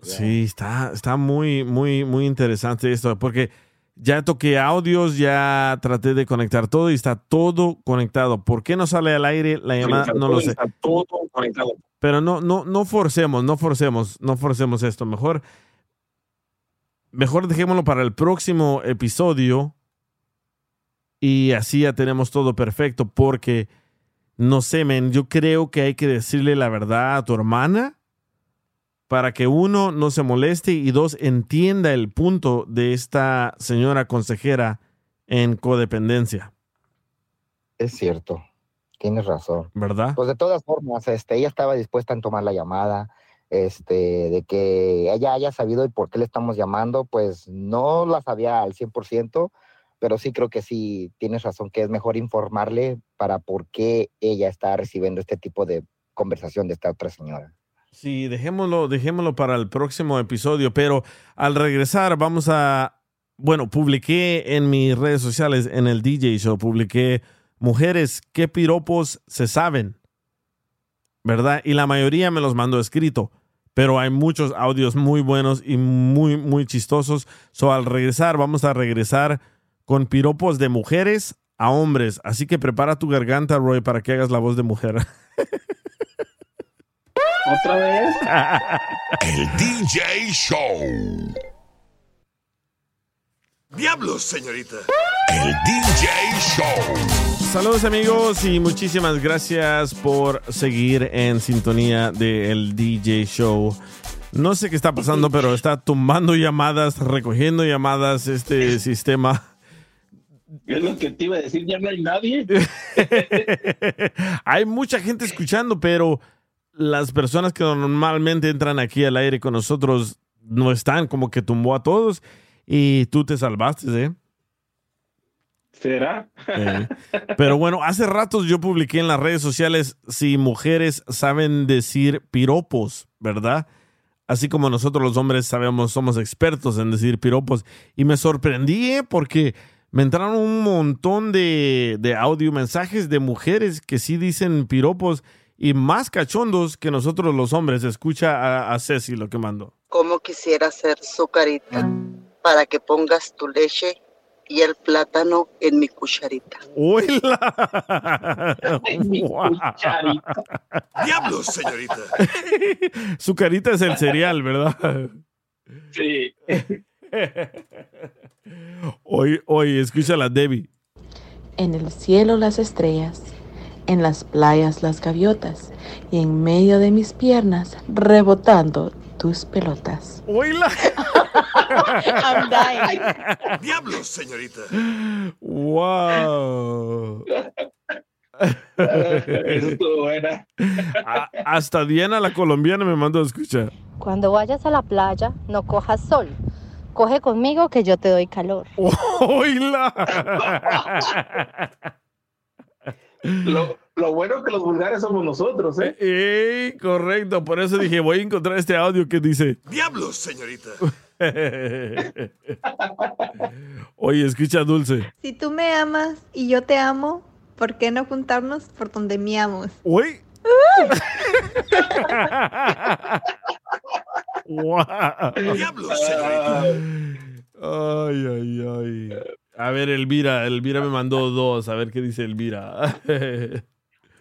Sí, está, está muy, muy, muy interesante esto, porque ya toqué audios, ya traté de conectar todo y está todo conectado. ¿Por qué no sale al aire la llamada? No lo sé. Está todo conectado. Pero no, no, no forcemos, no forcemos, no forcemos esto. Mejor, mejor dejémoslo para el próximo episodio y así ya tenemos todo perfecto. Porque no sé, men, yo creo que hay que decirle la verdad a tu hermana para que uno no se moleste y dos entienda el punto de esta señora consejera en codependencia, Es cierto, tienes razón. ¿verdad? Pues de todas formas, este, ella estaba dispuesta en tomar la llamada, este, de que ella haya sabido el por qué le estamos llamando, pues no la sabía al 100%, pero sí creo que sí tienes razón, que es mejor informarle para por qué ella está recibiendo este tipo de conversación de esta otra señora. Sí, dejémoslo, dejémoslo para el próximo episodio, pero al regresar vamos a, bueno, publiqué en mis redes sociales, en el DJ Show, publiqué mujeres, ¿qué piropos se saben? ¿Verdad? Y la mayoría me los mandó escrito, pero hay muchos audios muy buenos y muy, muy chistosos. So, al regresar, vamos a regresar con piropos de mujeres a hombres. Así que prepara tu garganta, Roy, para que hagas la voz de mujer. ¿Otra vez? El DJ Show. Diablos, señorita. El DJ Show. Saludos amigos y muchísimas gracias por seguir en sintonía del DJ Show. No sé qué está pasando, pero está tumbando llamadas, recogiendo llamadas este sistema. Es lo que te iba a decir, ya no hay nadie. Hay mucha gente escuchando, pero las personas que normalmente entran aquí al aire con nosotros no están, como que tumbó a todos y tú te salvaste, ¿eh? ¿Será? Eh, Pero bueno, hace ratos yo publiqué en las redes sociales si mujeres saben decir piropos, ¿verdad? Así como nosotros los hombres sabemos, somos expertos en decir piropos. Y me sorprendí ¿eh? porque me entraron un montón de, de audio mensajes de mujeres que sí dicen piropos y más cachondos que nosotros los hombres. Escucha a, a Ceci lo que mandó. Como quisiera hacer su carita para que pongas tu leche y el plátano en mi cucharita. ¡Hola! ¡Diablos, señorita! Su carita es el cereal, ¿verdad? Sí. Hoy, hoy, escucha la Debbie. En el cielo las estrellas, en las playas las gaviotas y en medio de mis piernas rebotando tus pelotas. ¡Oíla! I'm dying. ¡Diablos, señorita! ¡Wow! Eso estuvo buena. A- hasta Diana, la colombiana, me mandó a escuchar. Cuando vayas a la playa, no cojas sol. Coge conmigo que yo te doy calor. ¡Oíla! Lo, lo bueno que los vulgares somos nosotros, ¿eh? ¡Ey! Correcto, por eso dije, voy a encontrar este audio que dice. ¡Diablos, señorita! Oye, escucha Dulce. Si tú me amas y yo te amo, ¿por qué no juntarnos por donde miamos? ¡Uy! ¡Wow! ¡Diablos, señorita! Ay, ay, ay. A ver, Elvira, Elvira me mandó dos. A ver qué dice Elvira.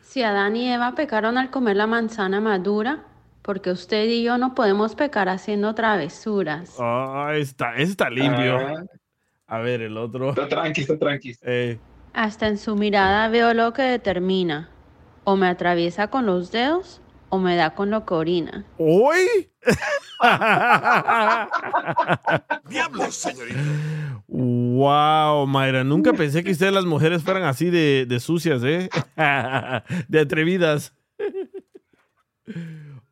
Si Adán y Eva pecaron al comer la manzana madura, porque usted y yo no podemos pecar haciendo travesuras. Ah, está, está limpio. Ah. A ver, el otro. Está tranqui, está tranqui. Eh, Hasta en su mirada veo lo que determina. O me atraviesa con los dedos o me da con lo que orina. ¿Hoy? ¡Diablos, señorita! Wow, Mayra, nunca pensé que ustedes las mujeres fueran así de, de sucias, ¿eh? de atrevidas.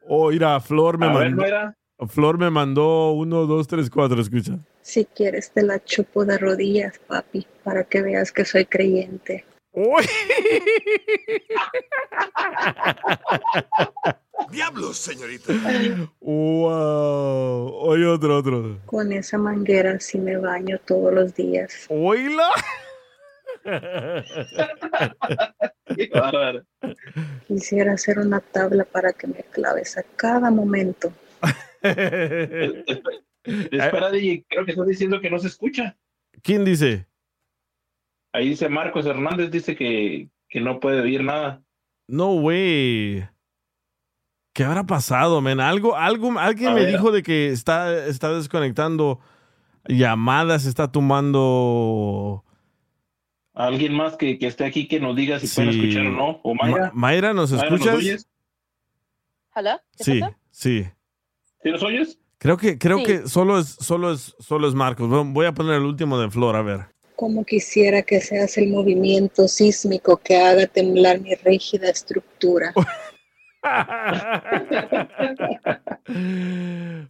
Oh, mira, Flor me A ver, mandó. Mayra. Flor me mandó uno, dos, tres, cuatro, escucha. Si quieres te la chupo de rodillas, papi, para que veas que soy creyente. ¡Diablos, señorita! Wow. Oye, otro, otro. Con esa manguera sí me baño todos los días. ¡Oíla! Qué bárbaro. Quisiera hacer una tabla para que me claves a cada momento. Espera, DJ, creo que estás diciendo que no se escucha. ¿Quién dice? Ahí dice Marcos Hernández, dice que, que no puede oír nada. No, güey. ¿Qué habrá pasado, men? Algo, algo, alguien A me ver. dijo de que está, está desconectando llamadas, está tomando. Alguien más que, que esté aquí que nos diga si pueden Sí. escuchar o no. ¿O Mayra? Ma- Mayra, ¿nos Mayra, escuchas? oyes? ¿Hola? ¿Qué Sí, pasó? sí. ¿Sí nos oyes? Creo que, creo Sí. que solo es, solo es, solo es Marcos. Voy- Voy a poner el último de Flor, a ver. Como quisiera que seas el movimiento sísmico que haga temblar mi rígida estructura.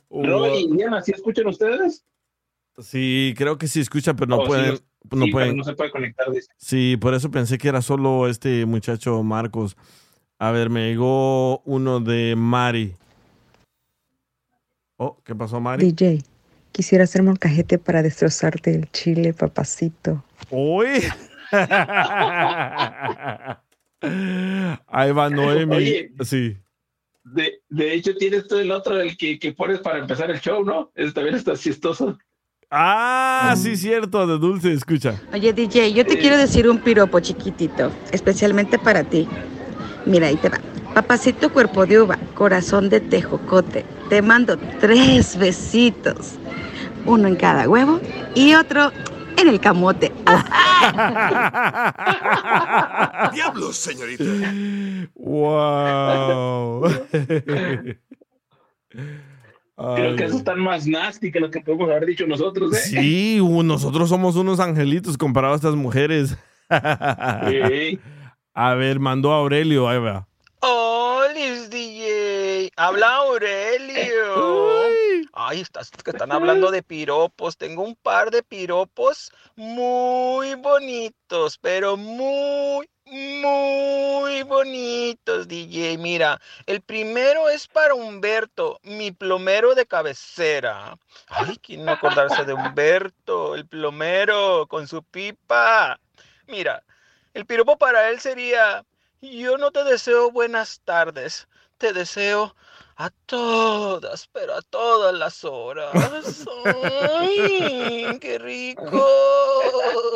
No, y Diana, ¿sí escuchan ustedes? Sí, creo que sí escucha, pero no Oh, pueden. no sí, pueden. pero no se puede conectar. dice. Sí, por eso pensé que era solo este muchacho Marcos. A ver, me llegó uno de Mari. Oh, ¿qué pasó, Mari? DJ, quisiera hacer molcajete para destrozarte el chile, papacito. ¡Uy! Ahí va Noemi. Oye. Sí. De, de hecho, tienes tú el otro, el que, que pones para empezar el show, ¿no? Ese también está chistoso. Ah, sí, cierto, de Dulce, escucha. Oye, DJ, yo te quiero decir un piropo chiquitito, especialmente para ti. Mira, ahí te va. Papacito cuerpo de uva, corazón de tejocote. Te mando tres besitos. Uno en cada huevo y otro en el camote. ¡Diablos, señorita! ¡Wow! Creo que eso está más nasty que lo que podemos haber dicho nosotros, ¿eh? Sí, uh, nosotros somos unos angelitos comparados a estas mujeres. Sí. A ver, mandó a Aurelio, ahí va. ¡Hola, DJ! ¡Habla Aurelio! Ay, estás, que están hablando de piropos. Tengo un par de piropos muy bonitos, pero muy, muy bonitos, DJ. Mira, el primero es para Humberto, mi plomero de cabecera. Ay, ¿quién no acordarse de Humberto, el plomero, con su pipa? Mira, el piropo para él sería, yo no te deseo buenas tardes, te deseo a todas, pero a todas las horas. ¡Ay, qué rico!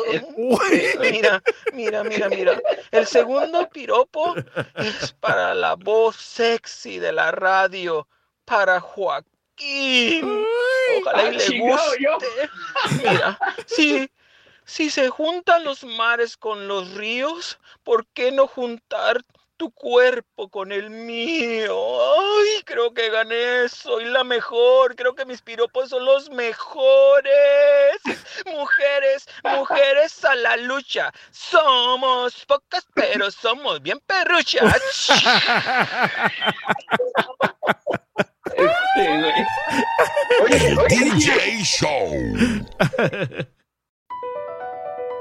Mira, mira, mira, mira. El segundo piropo es para la voz sexy de la radio, para Joaquín. Ojalá y ah, le guste. Mira, sí. Si se juntan los mares con los ríos, ¿por qué no juntar tu cuerpo con el mío? Ay, creo que gané, soy la mejor, creo que mis piropos son los mejores. Mujeres, mujeres a la lucha. Somos pocas, pero somos bien perruchas. El DJ Show.